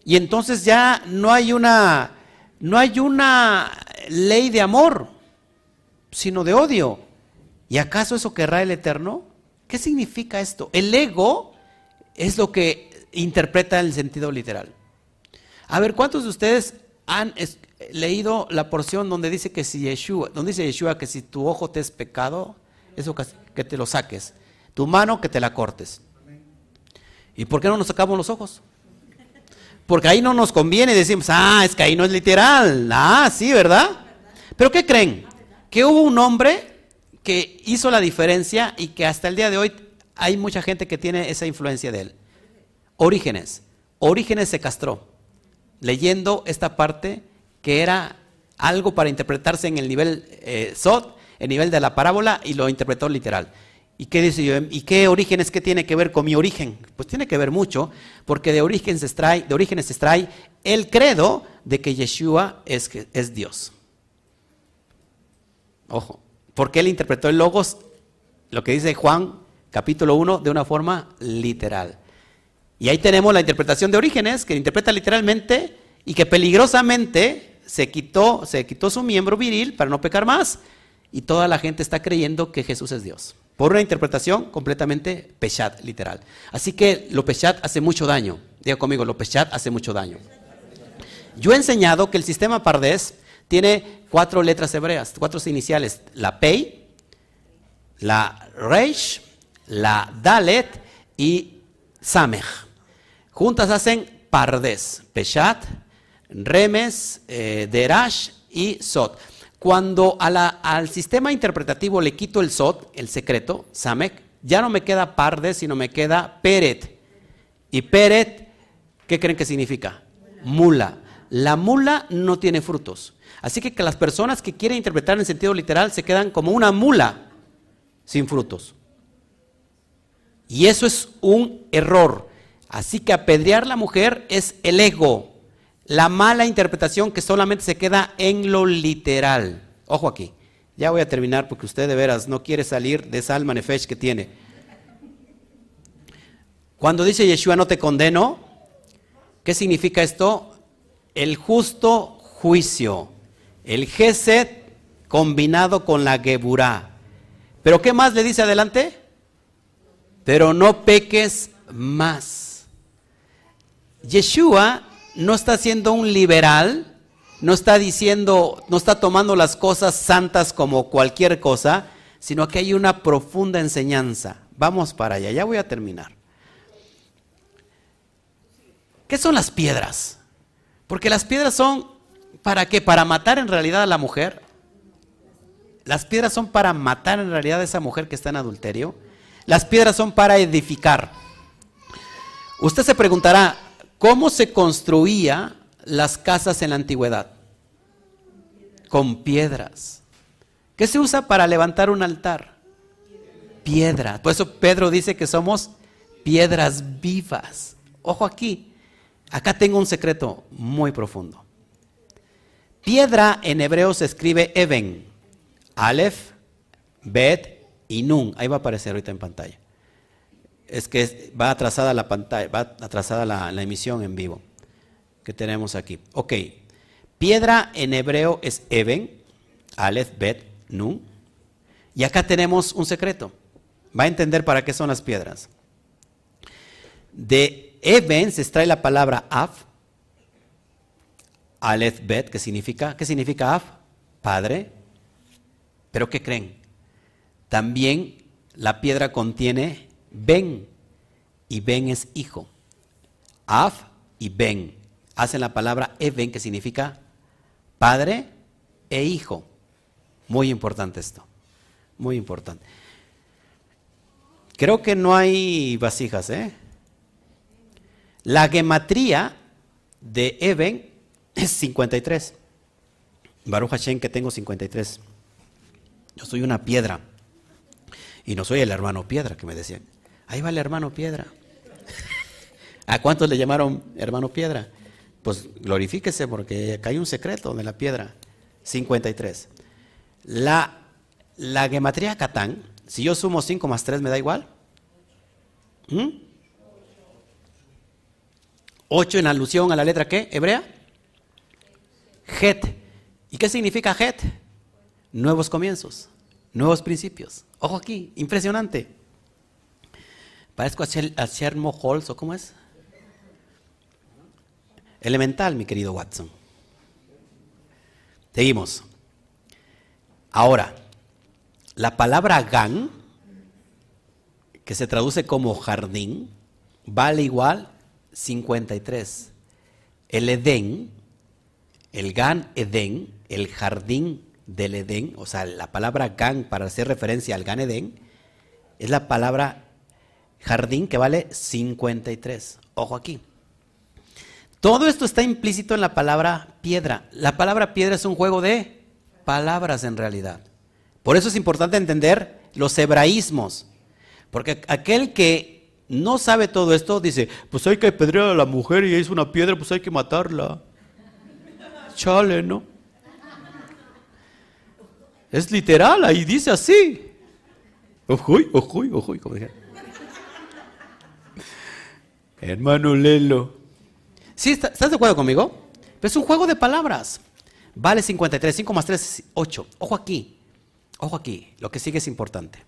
Y entonces ya no hay una no hay una ley de amor, sino de odio. ¿Y acaso eso querrá el Eterno? ¿Qué significa esto? El ego es lo que interpreta el sentido literal. A ver, ¿cuántos de ustedes han leído la porción donde dice que si Yeshua, donde dice Yeshua que si tu ojo te es pecado, eso que te lo saques, tu mano que te la cortes? ¿Y por qué no nos sacamos los ojos? Porque ahí no nos conviene, decimos, ah, es que ahí no es literal. Ah, sí, ¿verdad? Pero ¿qué creen? Que hubo un hombre que hizo la diferencia y que hasta el día de hoy hay mucha gente que tiene esa influencia de él. Orígenes. Orígenes se castró, leyendo esta parte que era algo para interpretarse en el nivel eh, Sot, el nivel de la parábola, y lo interpretó literal. ¿Y qué dice yo? ¿Y qué orígenes qué tiene que ver con mi origen? Pues tiene que ver mucho, porque de orígenes se extrae, de orígenes se extrae el credo de que Yeshua es, es Dios. Ojo, porque él interpretó el logos, lo que dice Juan capítulo 1, de una forma literal. Y ahí tenemos la interpretación de Orígenes, que interpreta literalmente y que peligrosamente se quitó, se quitó su miembro viril para no pecar más. Y toda la gente está creyendo que Jesús es Dios. Por una interpretación completamente peshat, literal. Así que lo peshat hace mucho daño. Diga conmigo, lo peshat hace mucho daño. Yo he enseñado que el sistema Pardés tiene cuatro letras hebreas, cuatro iniciales. La Pei, la Reish, la Dalet y Samech. Juntas hacen Pardes, Peshat, Remes, eh, Derash y Sot. Cuando al sistema interpretativo le quito el Sot, el secreto, Samech, ya no me queda Pardes, sino me queda Peret. Y Peret, ¿qué creen que significa? Mula. La mula no tiene frutos. Así que las personas que quieren interpretar en sentido literal se quedan como una mula sin frutos. Y eso es un error. Así que apedrear la mujer es el ego, la mala interpretación que solamente se queda en lo literal. Ojo aquí, ya voy a terminar porque usted de veras no quiere salir de esa alma nefesh que tiene. Cuando dice Yeshua no te condeno, ¿qué significa esto? El justo juicio, el Gesed combinado con la Geburá. ¿Pero qué más le dice adelante? Pero no peques más. Yeshua no está siendo un liberal, no está diciendo, no está tomando las cosas santas como cualquier cosa, sino que hay una profunda enseñanza. Vamos para allá, ya voy a terminar. ¿Qué son las piedras? Porque las piedras son, ¿para qué? Para matar en realidad a la mujer. Las piedras son para matar en realidad a esa mujer que está en adulterio. Las piedras son para edificar. Usted se preguntará, ¿cómo se construía las casas en la antigüedad? Con piedras. ¿Qué se usa para levantar un altar? Piedra. Por eso Pedro dice que somos piedras vivas. Ojo aquí. Acá tengo un secreto muy profundo. Piedra en hebreo se escribe Eben. Aleph, Bet y Nun. Ahí va a aparecer ahorita en pantalla. Es que va atrasada la pantalla, va atrasada la, emisión en vivo que tenemos aquí. Ok. Piedra en hebreo es Eben, Aleph, Bet, Nun. Y acá tenemos un secreto. Va a entender para qué son las piedras. De Eben se extrae la palabra Af, Aleph, Bet, que significa, ¿qué significa Af? Padre. Pero ¿qué creen? También la piedra contiene Ben, y Ben es hijo. Af y Ben hacen la palabra Eben, que significa padre e hijo. Muy importante esto, muy importante. Creo que no hay vasijas, ¿eh? La gematría de Eben es 53. Baruch Hashem que tengo 53. Yo soy una piedra. Y no soy el hermano piedra que me decían. Ahí va el hermano piedra. ¿A cuántos le llamaron hermano piedra? Pues glorifíquese porque acá hay un secreto de la piedra. 53. La, la gematría Catán, si yo sumo 5 más 3, ¿me da igual? 8 ¿Mm? en alusión a la letra ¿qué? ¿Hebrea? Het. ¿Y qué significa Het? Nuevos comienzos, nuevos principios. Ojo aquí, impresionante. Parezco a, Shermo Holmes, ¿o cómo es? Elemental, mi querido Watson. Seguimos. Ahora, la palabra gan, que se traduce como jardín, vale igual 53. el Edén, el Gan Edén, el jardín del Edén, o sea, la palabra Gan para hacer referencia al Gan Edén, es la palabra jardín que vale 53. Ojo aquí. Todo esto está implícito en la palabra piedra. La palabra piedra es un juego de palabras en realidad. Por eso es importante entender los hebraísmos. Porque aquel que no sabe todo esto dice, pues hay que apedrear a la mujer y es una piedra, pues hay que matarla. Chale, ¿no? Es literal, ahí dice así. Ojoy, ojoy, ojoy, como Hermano Lelo. ¿Sí? ¿Estás de acuerdo conmigo? Pero es un juego de palabras. Vale 53, 5 más 3 es 8. Ojo aquí, ojo aquí, lo que sigue es importante.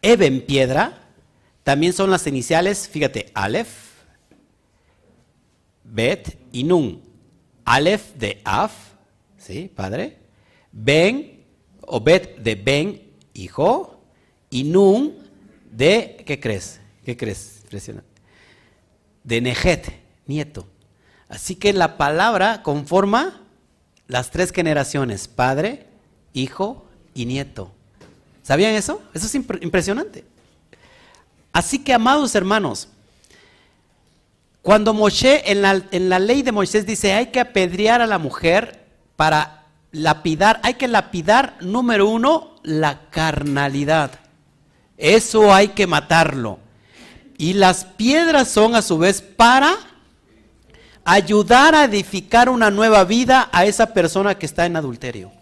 Eben piedra, también son las iniciales, fíjate, Aleph, Bet y Nun. Aleph de Af, ¿sí, padre? Ben, o Bet de Ben, hijo, y Nun de, ¿qué crees? ¿Qué crees? Impresionante de Nejet, nieto. Así que la palabra conforma las tres generaciones, padre, hijo y nieto. ¿Sabían eso? Eso es impresionante. Así que, amados hermanos, cuando Moshe, en la, en la ley de Moisés dice, hay que apedrear a la mujer para lapidar, hay que lapidar, número uno, la carnalidad. Eso hay que matarlo. Y las piedras son a su vez para ayudar a edificar una nueva vida a esa persona que está en adulterio.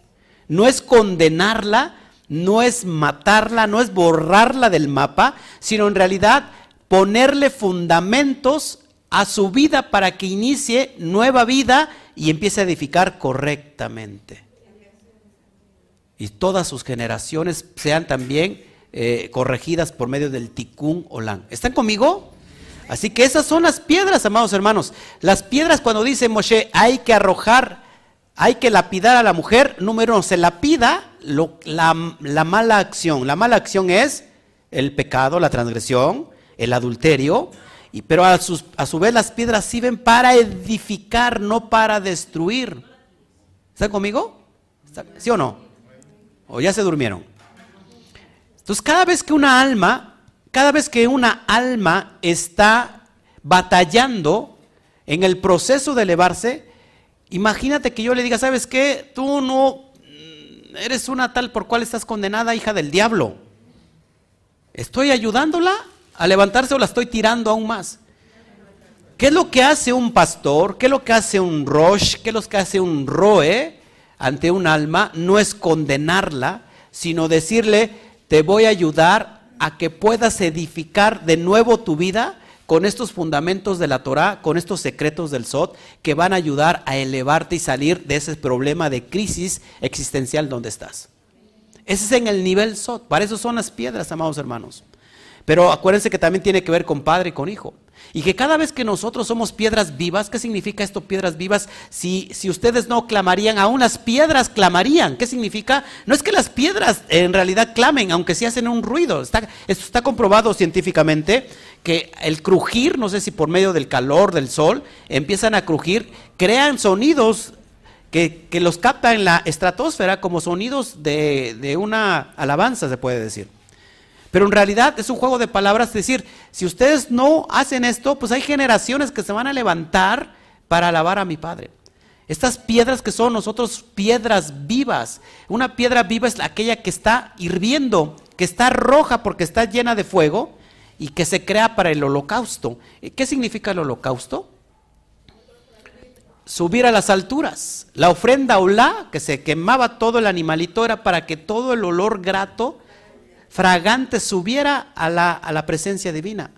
No es condenarla, no es matarla, no es borrarla del mapa, sino en realidad ponerle fundamentos a su vida para que inicie nueva vida y empiece a edificar correctamente. Y todas sus generaciones sean también eh, corregidas por medio del tikkun olam. ¿Están conmigo? Así que esas son las piedras, amados hermanos. Las piedras cuando dice Moshe, hay que arrojar, hay que lapidar a la mujer, número uno, se lapida la, mala acción. La mala acción es el pecado, la transgresión, el adulterio, pero a, a su vez las piedras sirven para edificar, no para destruir. ¿Están conmigo? ¿Sí o no? ¿O ya se durmieron? Entonces, cada vez que una alma, cada vez que una alma está batallando en el proceso de elevarse, imagínate que yo le diga, ¿sabes qué? Tú no mm, eres una tal por cual estás condenada, hija del diablo. ¿Estoy ayudándola a levantarse o la estoy tirando aún más? ¿Qué es lo que hace un pastor? ¿Qué es lo que hace un rosh? ¿Qué es lo que hace un roe ante un alma? No es condenarla, sino decirle, te voy a ayudar a que puedas edificar de nuevo tu vida con estos fundamentos de la Torah, con estos secretos del Sot, que van a ayudar a elevarte y salir de ese problema de crisis existencial donde estás. Ese es en el nivel Sot. Para eso son las piedras, amados hermanos. Pero acuérdense que también tiene que ver con padre y con hijo. Y que cada vez que nosotros somos piedras vivas, ¿qué significa esto, piedras vivas? Si, si ustedes no clamarían, aún las piedras clamarían. ¿Qué significa? No es que las piedras en realidad clamen, aunque sí hacen un ruido. Está, esto está comprobado científicamente que el crujir, no sé si por medio del calor del sol, empiezan a crujir, crean sonidos que, los capta en la estratosfera como sonidos de, de una alabanza, se puede decir. Pero en realidad es un juego de palabras, es decir, si ustedes no hacen esto, pues hay generaciones que se van a levantar para alabar a mi Padre. Estas piedras que son nosotros piedras vivas. Una piedra viva es aquella que está hirviendo, que está roja porque está llena de fuego y que se crea para el holocausto. ¿Qué significa el holocausto? Subir a las alturas. La ofrenda olá, que se quemaba todo el animalito, era para que todo el olor grato fragante subiera a la, a la presencia divina.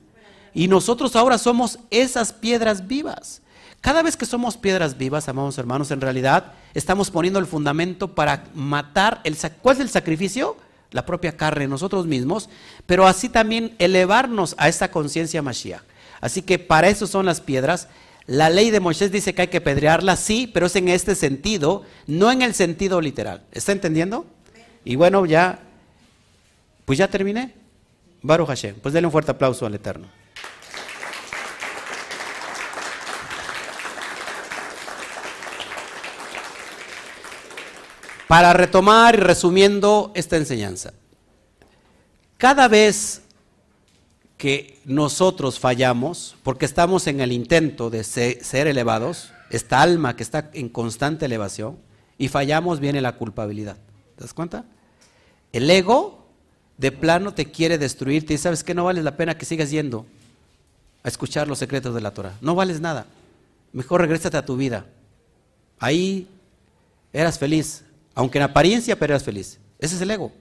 Y nosotros ahora somos esas piedras vivas. Cada vez que somos piedras vivas, amados hermanos, en realidad estamos poniendo el fundamento para matar el ¿cuál es el sacrificio? La propia carne, nosotros mismos, pero así también elevarnos a esa conciencia Mashiach. Así que para eso son las piedras. La ley de Moisés dice que hay que pedrearlas, sí, pero es en este sentido, no en el sentido literal. ¿Está entendiendo? Y bueno, ya pues ya terminé. Baruch Hashem. Pues dale un fuerte aplauso al Eterno. Para retomar y resumiendo esta enseñanza, cada vez que nosotros fallamos, porque estamos en el intento de ser elevados, esta alma que está en constante elevación, y fallamos viene la culpabilidad. ¿Te das cuenta? El ego de plano te quiere destruirte y sabes que no vale la pena que sigas yendo a escuchar los secretos de la Torah. No vales nada. Mejor regrésate a tu vida. Ahí eras feliz, aunque en apariencia, pero eras feliz. Ese es el ego.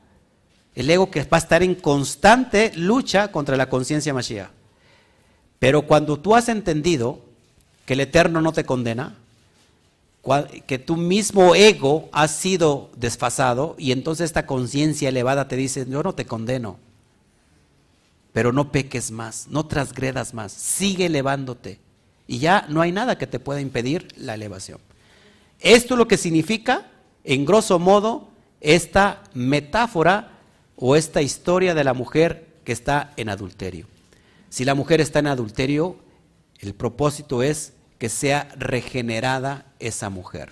El ego que va a estar en constante lucha contra la conciencia Mashiach. Pero cuando tú has entendido que el Eterno no te condena, que tu mismo ego ha sido desfasado y entonces esta conciencia elevada te dice, yo no te condeno, pero no peques más, no transgredas más, sigue elevándote y ya no hay nada que te pueda impedir la elevación. Esto es lo que significa, en grosso modo, esta metáfora o esta historia de la mujer que está en adulterio. Si la mujer está en adulterio, el propósito es que sea regenerada esa mujer.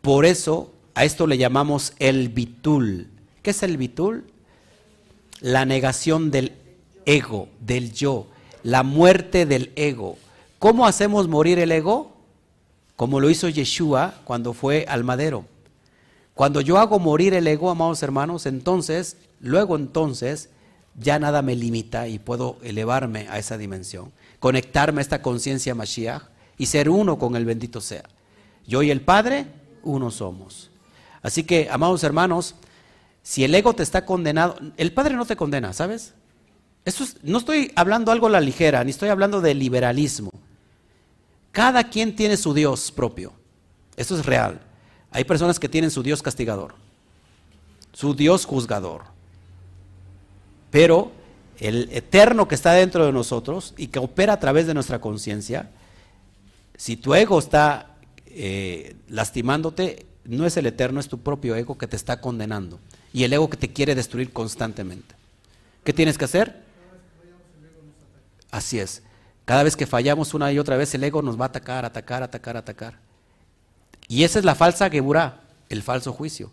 Por eso a esto le llamamos el bitul. ¿Qué es el bitul? La negación del ego, del yo, la muerte del ego. ¿Cómo hacemos morir el ego? Como lo hizo Yeshua cuando fue al madero. Cuando yo hago morir el ego, amados hermanos, entonces, luego entonces, ya nada me limita y puedo elevarme a esa dimensión, conectarme a esta conciencia Mashiach y ser uno con el bendito sea. Yo y el Padre, uno somos. Así que, amados hermanos, si el ego te está condenado, el Padre no te condena, ¿sabes? Eso no estoy hablando algo a la ligera, ni estoy hablando de liberalismo. Cada quien tiene su Dios propio. Eso es real. Hay personas que tienen su Dios castigador, su Dios juzgador. Pero el eterno que está dentro de nosotros y que opera a través de nuestra conciencia, si tu ego está eh, lastimándote, no es el eterno, es tu propio ego que te está condenando. Y el ego que te quiere destruir constantemente. ¿Qué tienes que hacer? Así es. Cada vez que fallamos una y otra vez, el ego nos va a atacar, atacar, atacar, atacar. Y esa es la falsa Geburá, el falso juicio.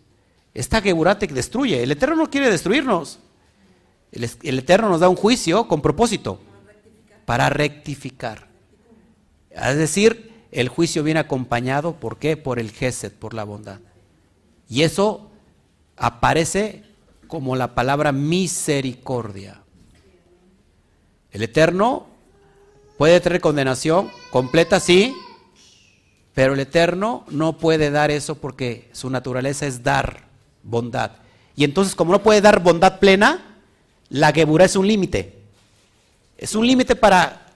Esta Geburá te destruye. El Eterno no quiere destruirnos. El, el Eterno nos da un juicio con propósito. Para rectificar. Es decir, el juicio viene acompañado, ¿por qué? Por el Gesed, por la bondad. Y eso aparece como la palabra misericordia. El Eterno puede tener condenación completa, sí, pero el Eterno no puede dar eso porque su naturaleza es dar bondad. Y entonces, como no puede dar bondad plena, la Geburah es un límite. Es un límite para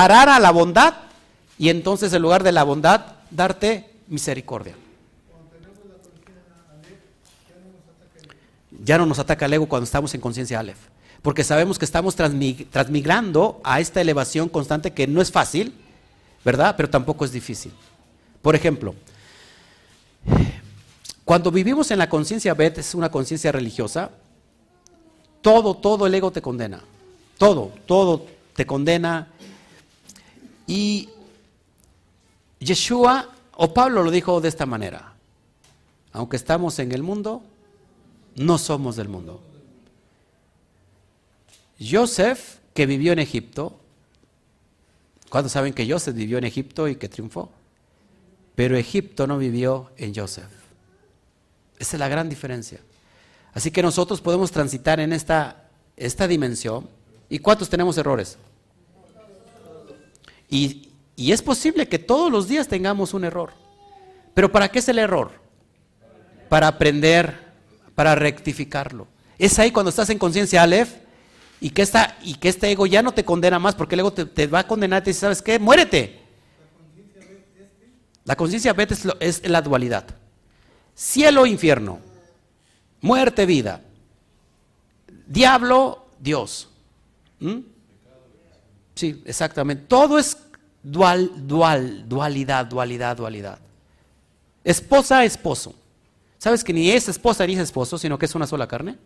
parar a la bondad y entonces en lugar de la bondad darte misericordia. Ya no nos ataca el ego cuando estamos en conciencia Aleph, porque sabemos que estamos transmigrando a esta elevación constante que no es fácil, ¿verdad? Pero tampoco es difícil. Por ejemplo, cuando vivimos en la conciencia Bet, es una conciencia religiosa, todo, todo el ego te condena. Todo, todo te condena, y Yeshua o Pablo lo dijo de esta manera, aunque estamos en el mundo, no somos del mundo. Joseph, que vivió en Egipto, ¿cuántos saben que Joseph vivió en Egipto y que triunfó? Pero Egipto no vivió en Joseph. Esa es la gran diferencia. Así que nosotros podemos transitar en esta, esta dimensión. ¿Y cuántos tenemos errores? Y, es posible que todos los días tengamos un error. Pero ¿para qué es el error? Para aprender, para rectificarlo. Es ahí cuando estás en conciencia Aleph y que, esta, y que este ego ya no te condena más porque el ego te, va a condenar y te dice, ¿sabes qué? Muérete. La conciencia Bet es, es, la dualidad. Cielo, infierno. Muerte, vida. Diablo, Dios. ¿Mm? Sí, exactamente. Todo es dual, dual, dualidad, dualidad, dualidad. Esposa, esposo. ¿Sabes que ni es esposa ni es esposo, sino que es una sola carne?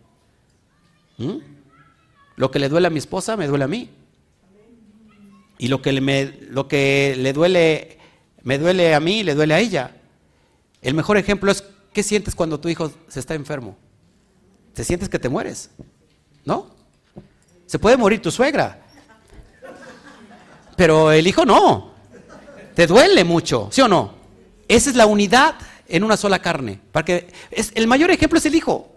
¿Mm? Lo que le duele a mi esposa, me duele a mí. Y lo que, me, lo que le duele, me duele a mí, le duele a ella. El mejor ejemplo es ¿qué sientes cuando tu hijo se está enfermo? Te sientes que te mueres, ¿no? Se puede morir tu suegra, pero el hijo no. Te duele mucho, ¿sí o no? Esa es la unidad en una sola carne. Para que es, el mayor ejemplo es el hijo.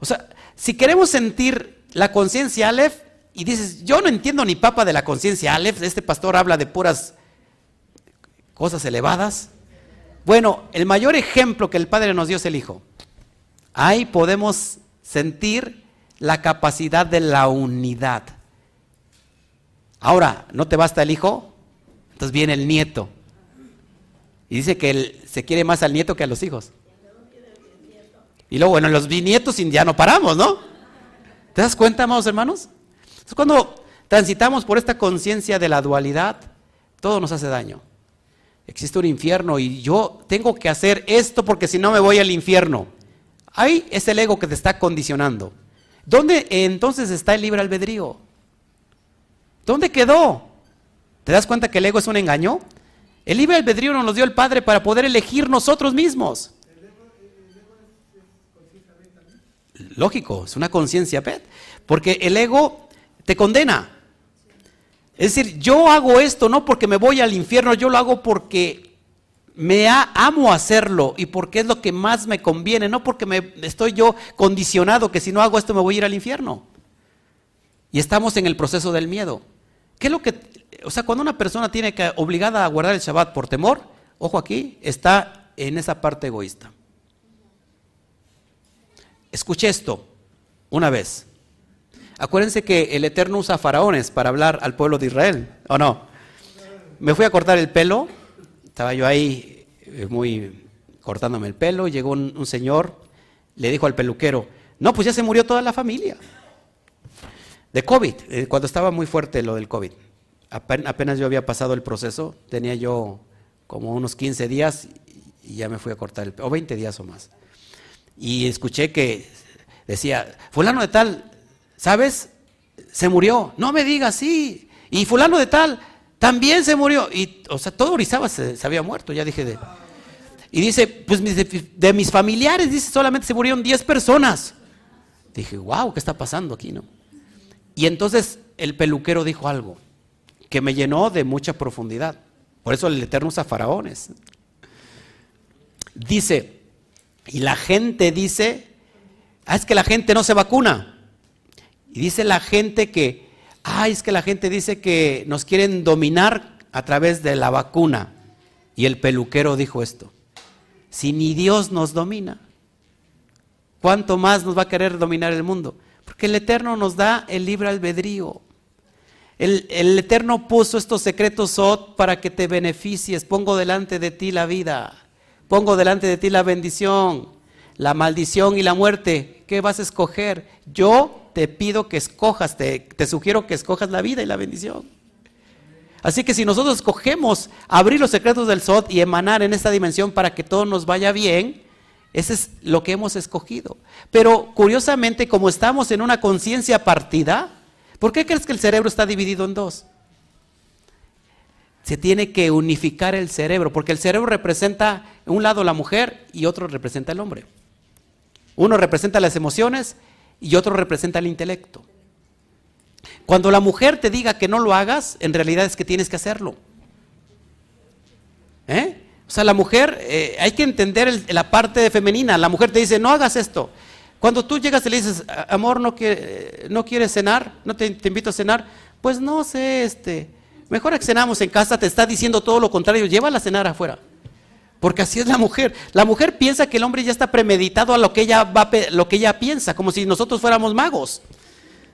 O sea, si queremos sentir la conciencia Aleph y dices, yo no entiendo ni papa de la conciencia Aleph, este pastor habla de puras cosas elevadas. Bueno, el mayor ejemplo que el Padre nos dio es el Hijo. Ahí podemos sentir la capacidad de la unidad. Ahora, ¿no te basta el Hijo? Entonces viene el nieto. Y dice que él se quiere más al nieto que a los hijos. Y luego, bueno, los bisnietos ya no paramos, ¿no? ¿Te das cuenta, amados hermanos? Entonces, cuando transitamos por esta conciencia de la dualidad, todo nos hace daño. Existe un infierno y yo tengo que hacer esto porque si no me voy al infierno. Ahí es el ego que te está condicionando. ¿Dónde entonces está el libre albedrío? ¿Dónde quedó? ¿Te das cuenta que el ego es un engaño? El libre albedrío nos dio el Padre para poder elegir nosotros mismos. Lógico, es una conciencia, porque el ego te condena. Es decir, yo hago esto no porque me voy al infierno, yo lo hago porque me amo hacerlo y porque es lo que más me conviene, no porque me estoy yo condicionado que si no hago esto me voy a ir al infierno. Y estamos en el proceso del miedo. ¿Qué es lo que, o sea, cuando una persona tiene que obligada a guardar el Shabbat por temor, ojo aquí, está en esa parte egoísta. Escuché esto una vez. Acuérdense que el Eterno usa faraones para hablar al pueblo de Israel, ¿o no? Me fui a cortar el pelo, estaba yo ahí eh, muy cortándome el pelo, llegó un, señor, le dijo al peluquero, no, pues ya se murió toda la familia. De COVID, eh, cuando estaba muy fuerte lo del COVID. Apenas yo había pasado el proceso, tenía yo como unos 15 días y ya me fui a cortar el o 20 días o más y escuché que decía, fulano de tal, ¿sabes? Se murió. No me digas, sí. Y fulano de tal, también se murió. Y, o sea, todo Orizaba se, había muerto, ya dije de... Y dice, pues de, mis familiares, dice, solamente se murieron 10 personas. Dije, wow, ¿qué está pasando aquí, no? Y entonces el peluquero dijo algo que me llenó de mucha profundidad. Por eso el Eterno usa faraones. Dice, y la gente dice, ah, es que la gente no se vacuna. Y dice la gente que, ah, es que la gente dice que nos quieren dominar a través de la vacuna. Y el peluquero dijo esto, si ni Dios nos domina, ¿cuánto más nos va a querer dominar el mundo? Porque el Eterno nos da el libre albedrío. El, el, Eterno puso estos secretos Sot para que te beneficies. Pongo delante de ti la vida. Pongo delante de ti la bendición, la maldición y la muerte. ¿Qué vas a escoger? Yo te pido que escojas, te, sugiero que escojas la vida y la bendición. Así que si nosotros escogemos abrir los secretos del Sot y emanar en esta dimensión para que todo nos vaya bien, ese es lo que hemos escogido. Pero curiosamente, como estamos en una conciencia partida, ¿por qué crees que el cerebro está dividido en dos? se tiene que unificar el cerebro, porque el cerebro representa un lado la mujer y otro representa el hombre. Uno representa las emociones y otro representa el intelecto. Cuando la mujer te diga que no lo hagas, en realidad es que tienes que hacerlo. ¿Eh? O sea, la mujer, eh, hay que entender la parte femenina. La mujer te dice, no hagas esto. Cuando tú llegas y le dices, amor, no, no quieres cenar, no te, invito a cenar, pues no sé, este, Mejor que cenamos en casa, te está diciendo todo lo contrario, llévala a cenar afuera. Porque así es la mujer. La mujer piensa que el hombre ya está premeditado a lo que ella, va, lo que ella piensa, como si nosotros fuéramos magos.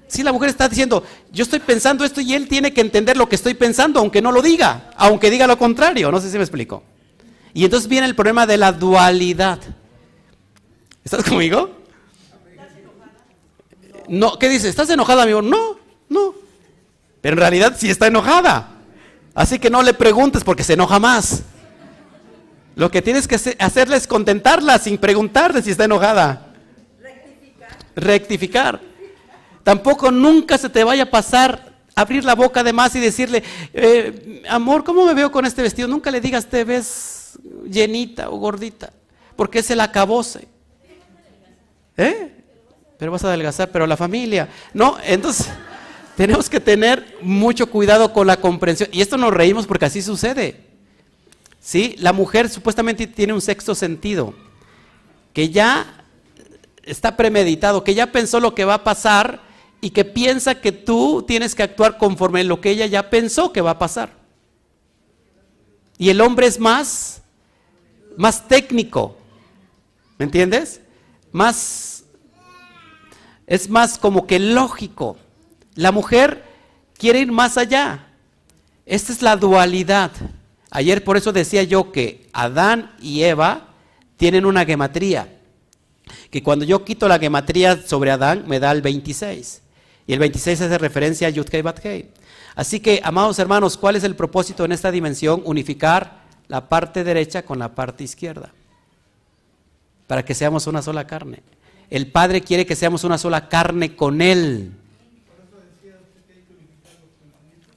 Si la mujer está diciendo, yo estoy pensando esto y él tiene que entender lo que estoy pensando, aunque no lo diga, aunque diga lo contrario. No sé si me explico. Y entonces viene el problema de la dualidad. ¿Estás conmigo? No, ¿qué dice? ¿Estás enojada, amigo? No, no. Pero en realidad sí está enojada. Así que no le preguntes porque se enoja más. Lo que tienes que hacerle es contentarla sin preguntarle si está enojada. Rectificar. Rectificar. Tampoco nunca se te vaya a pasar abrir la boca de más y decirle, eh, amor, ¿cómo me veo con este vestido? Nunca le digas, te ves llenita o gordita. porque es el acabose. ¿Eh? Pero vas a adelgazar, pero la familia. No, entonces tenemos que tener mucho cuidado con la comprensión. Y esto nos reímos porque así sucede. ¿Sí? La mujer supuestamente tiene un sexto sentido, que ya está premeditado, que ya pensó lo que va a pasar y que piensa que tú tienes que actuar conforme lo que ella ya pensó que va a pasar. Y el hombre es más, más técnico, ¿me entiendes? Más, es más como que lógico. La mujer quiere ir más allá. Esta es la dualidad. Ayer por eso decía yo que Adán y Eva tienen una gematría. Que cuando yo quito la gematría sobre Adán me da el 26. Y el 26 hace referencia a Yudkei Batkei. Así que, amados hermanos, ¿cuál es el propósito en esta dimensión? Unificar la parte derecha con la parte izquierda. Para que seamos una sola carne. El Padre quiere que seamos una sola carne con Él.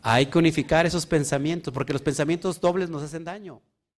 Hay que unificar esos pensamientos, porque los pensamientos dobles nos hacen daño.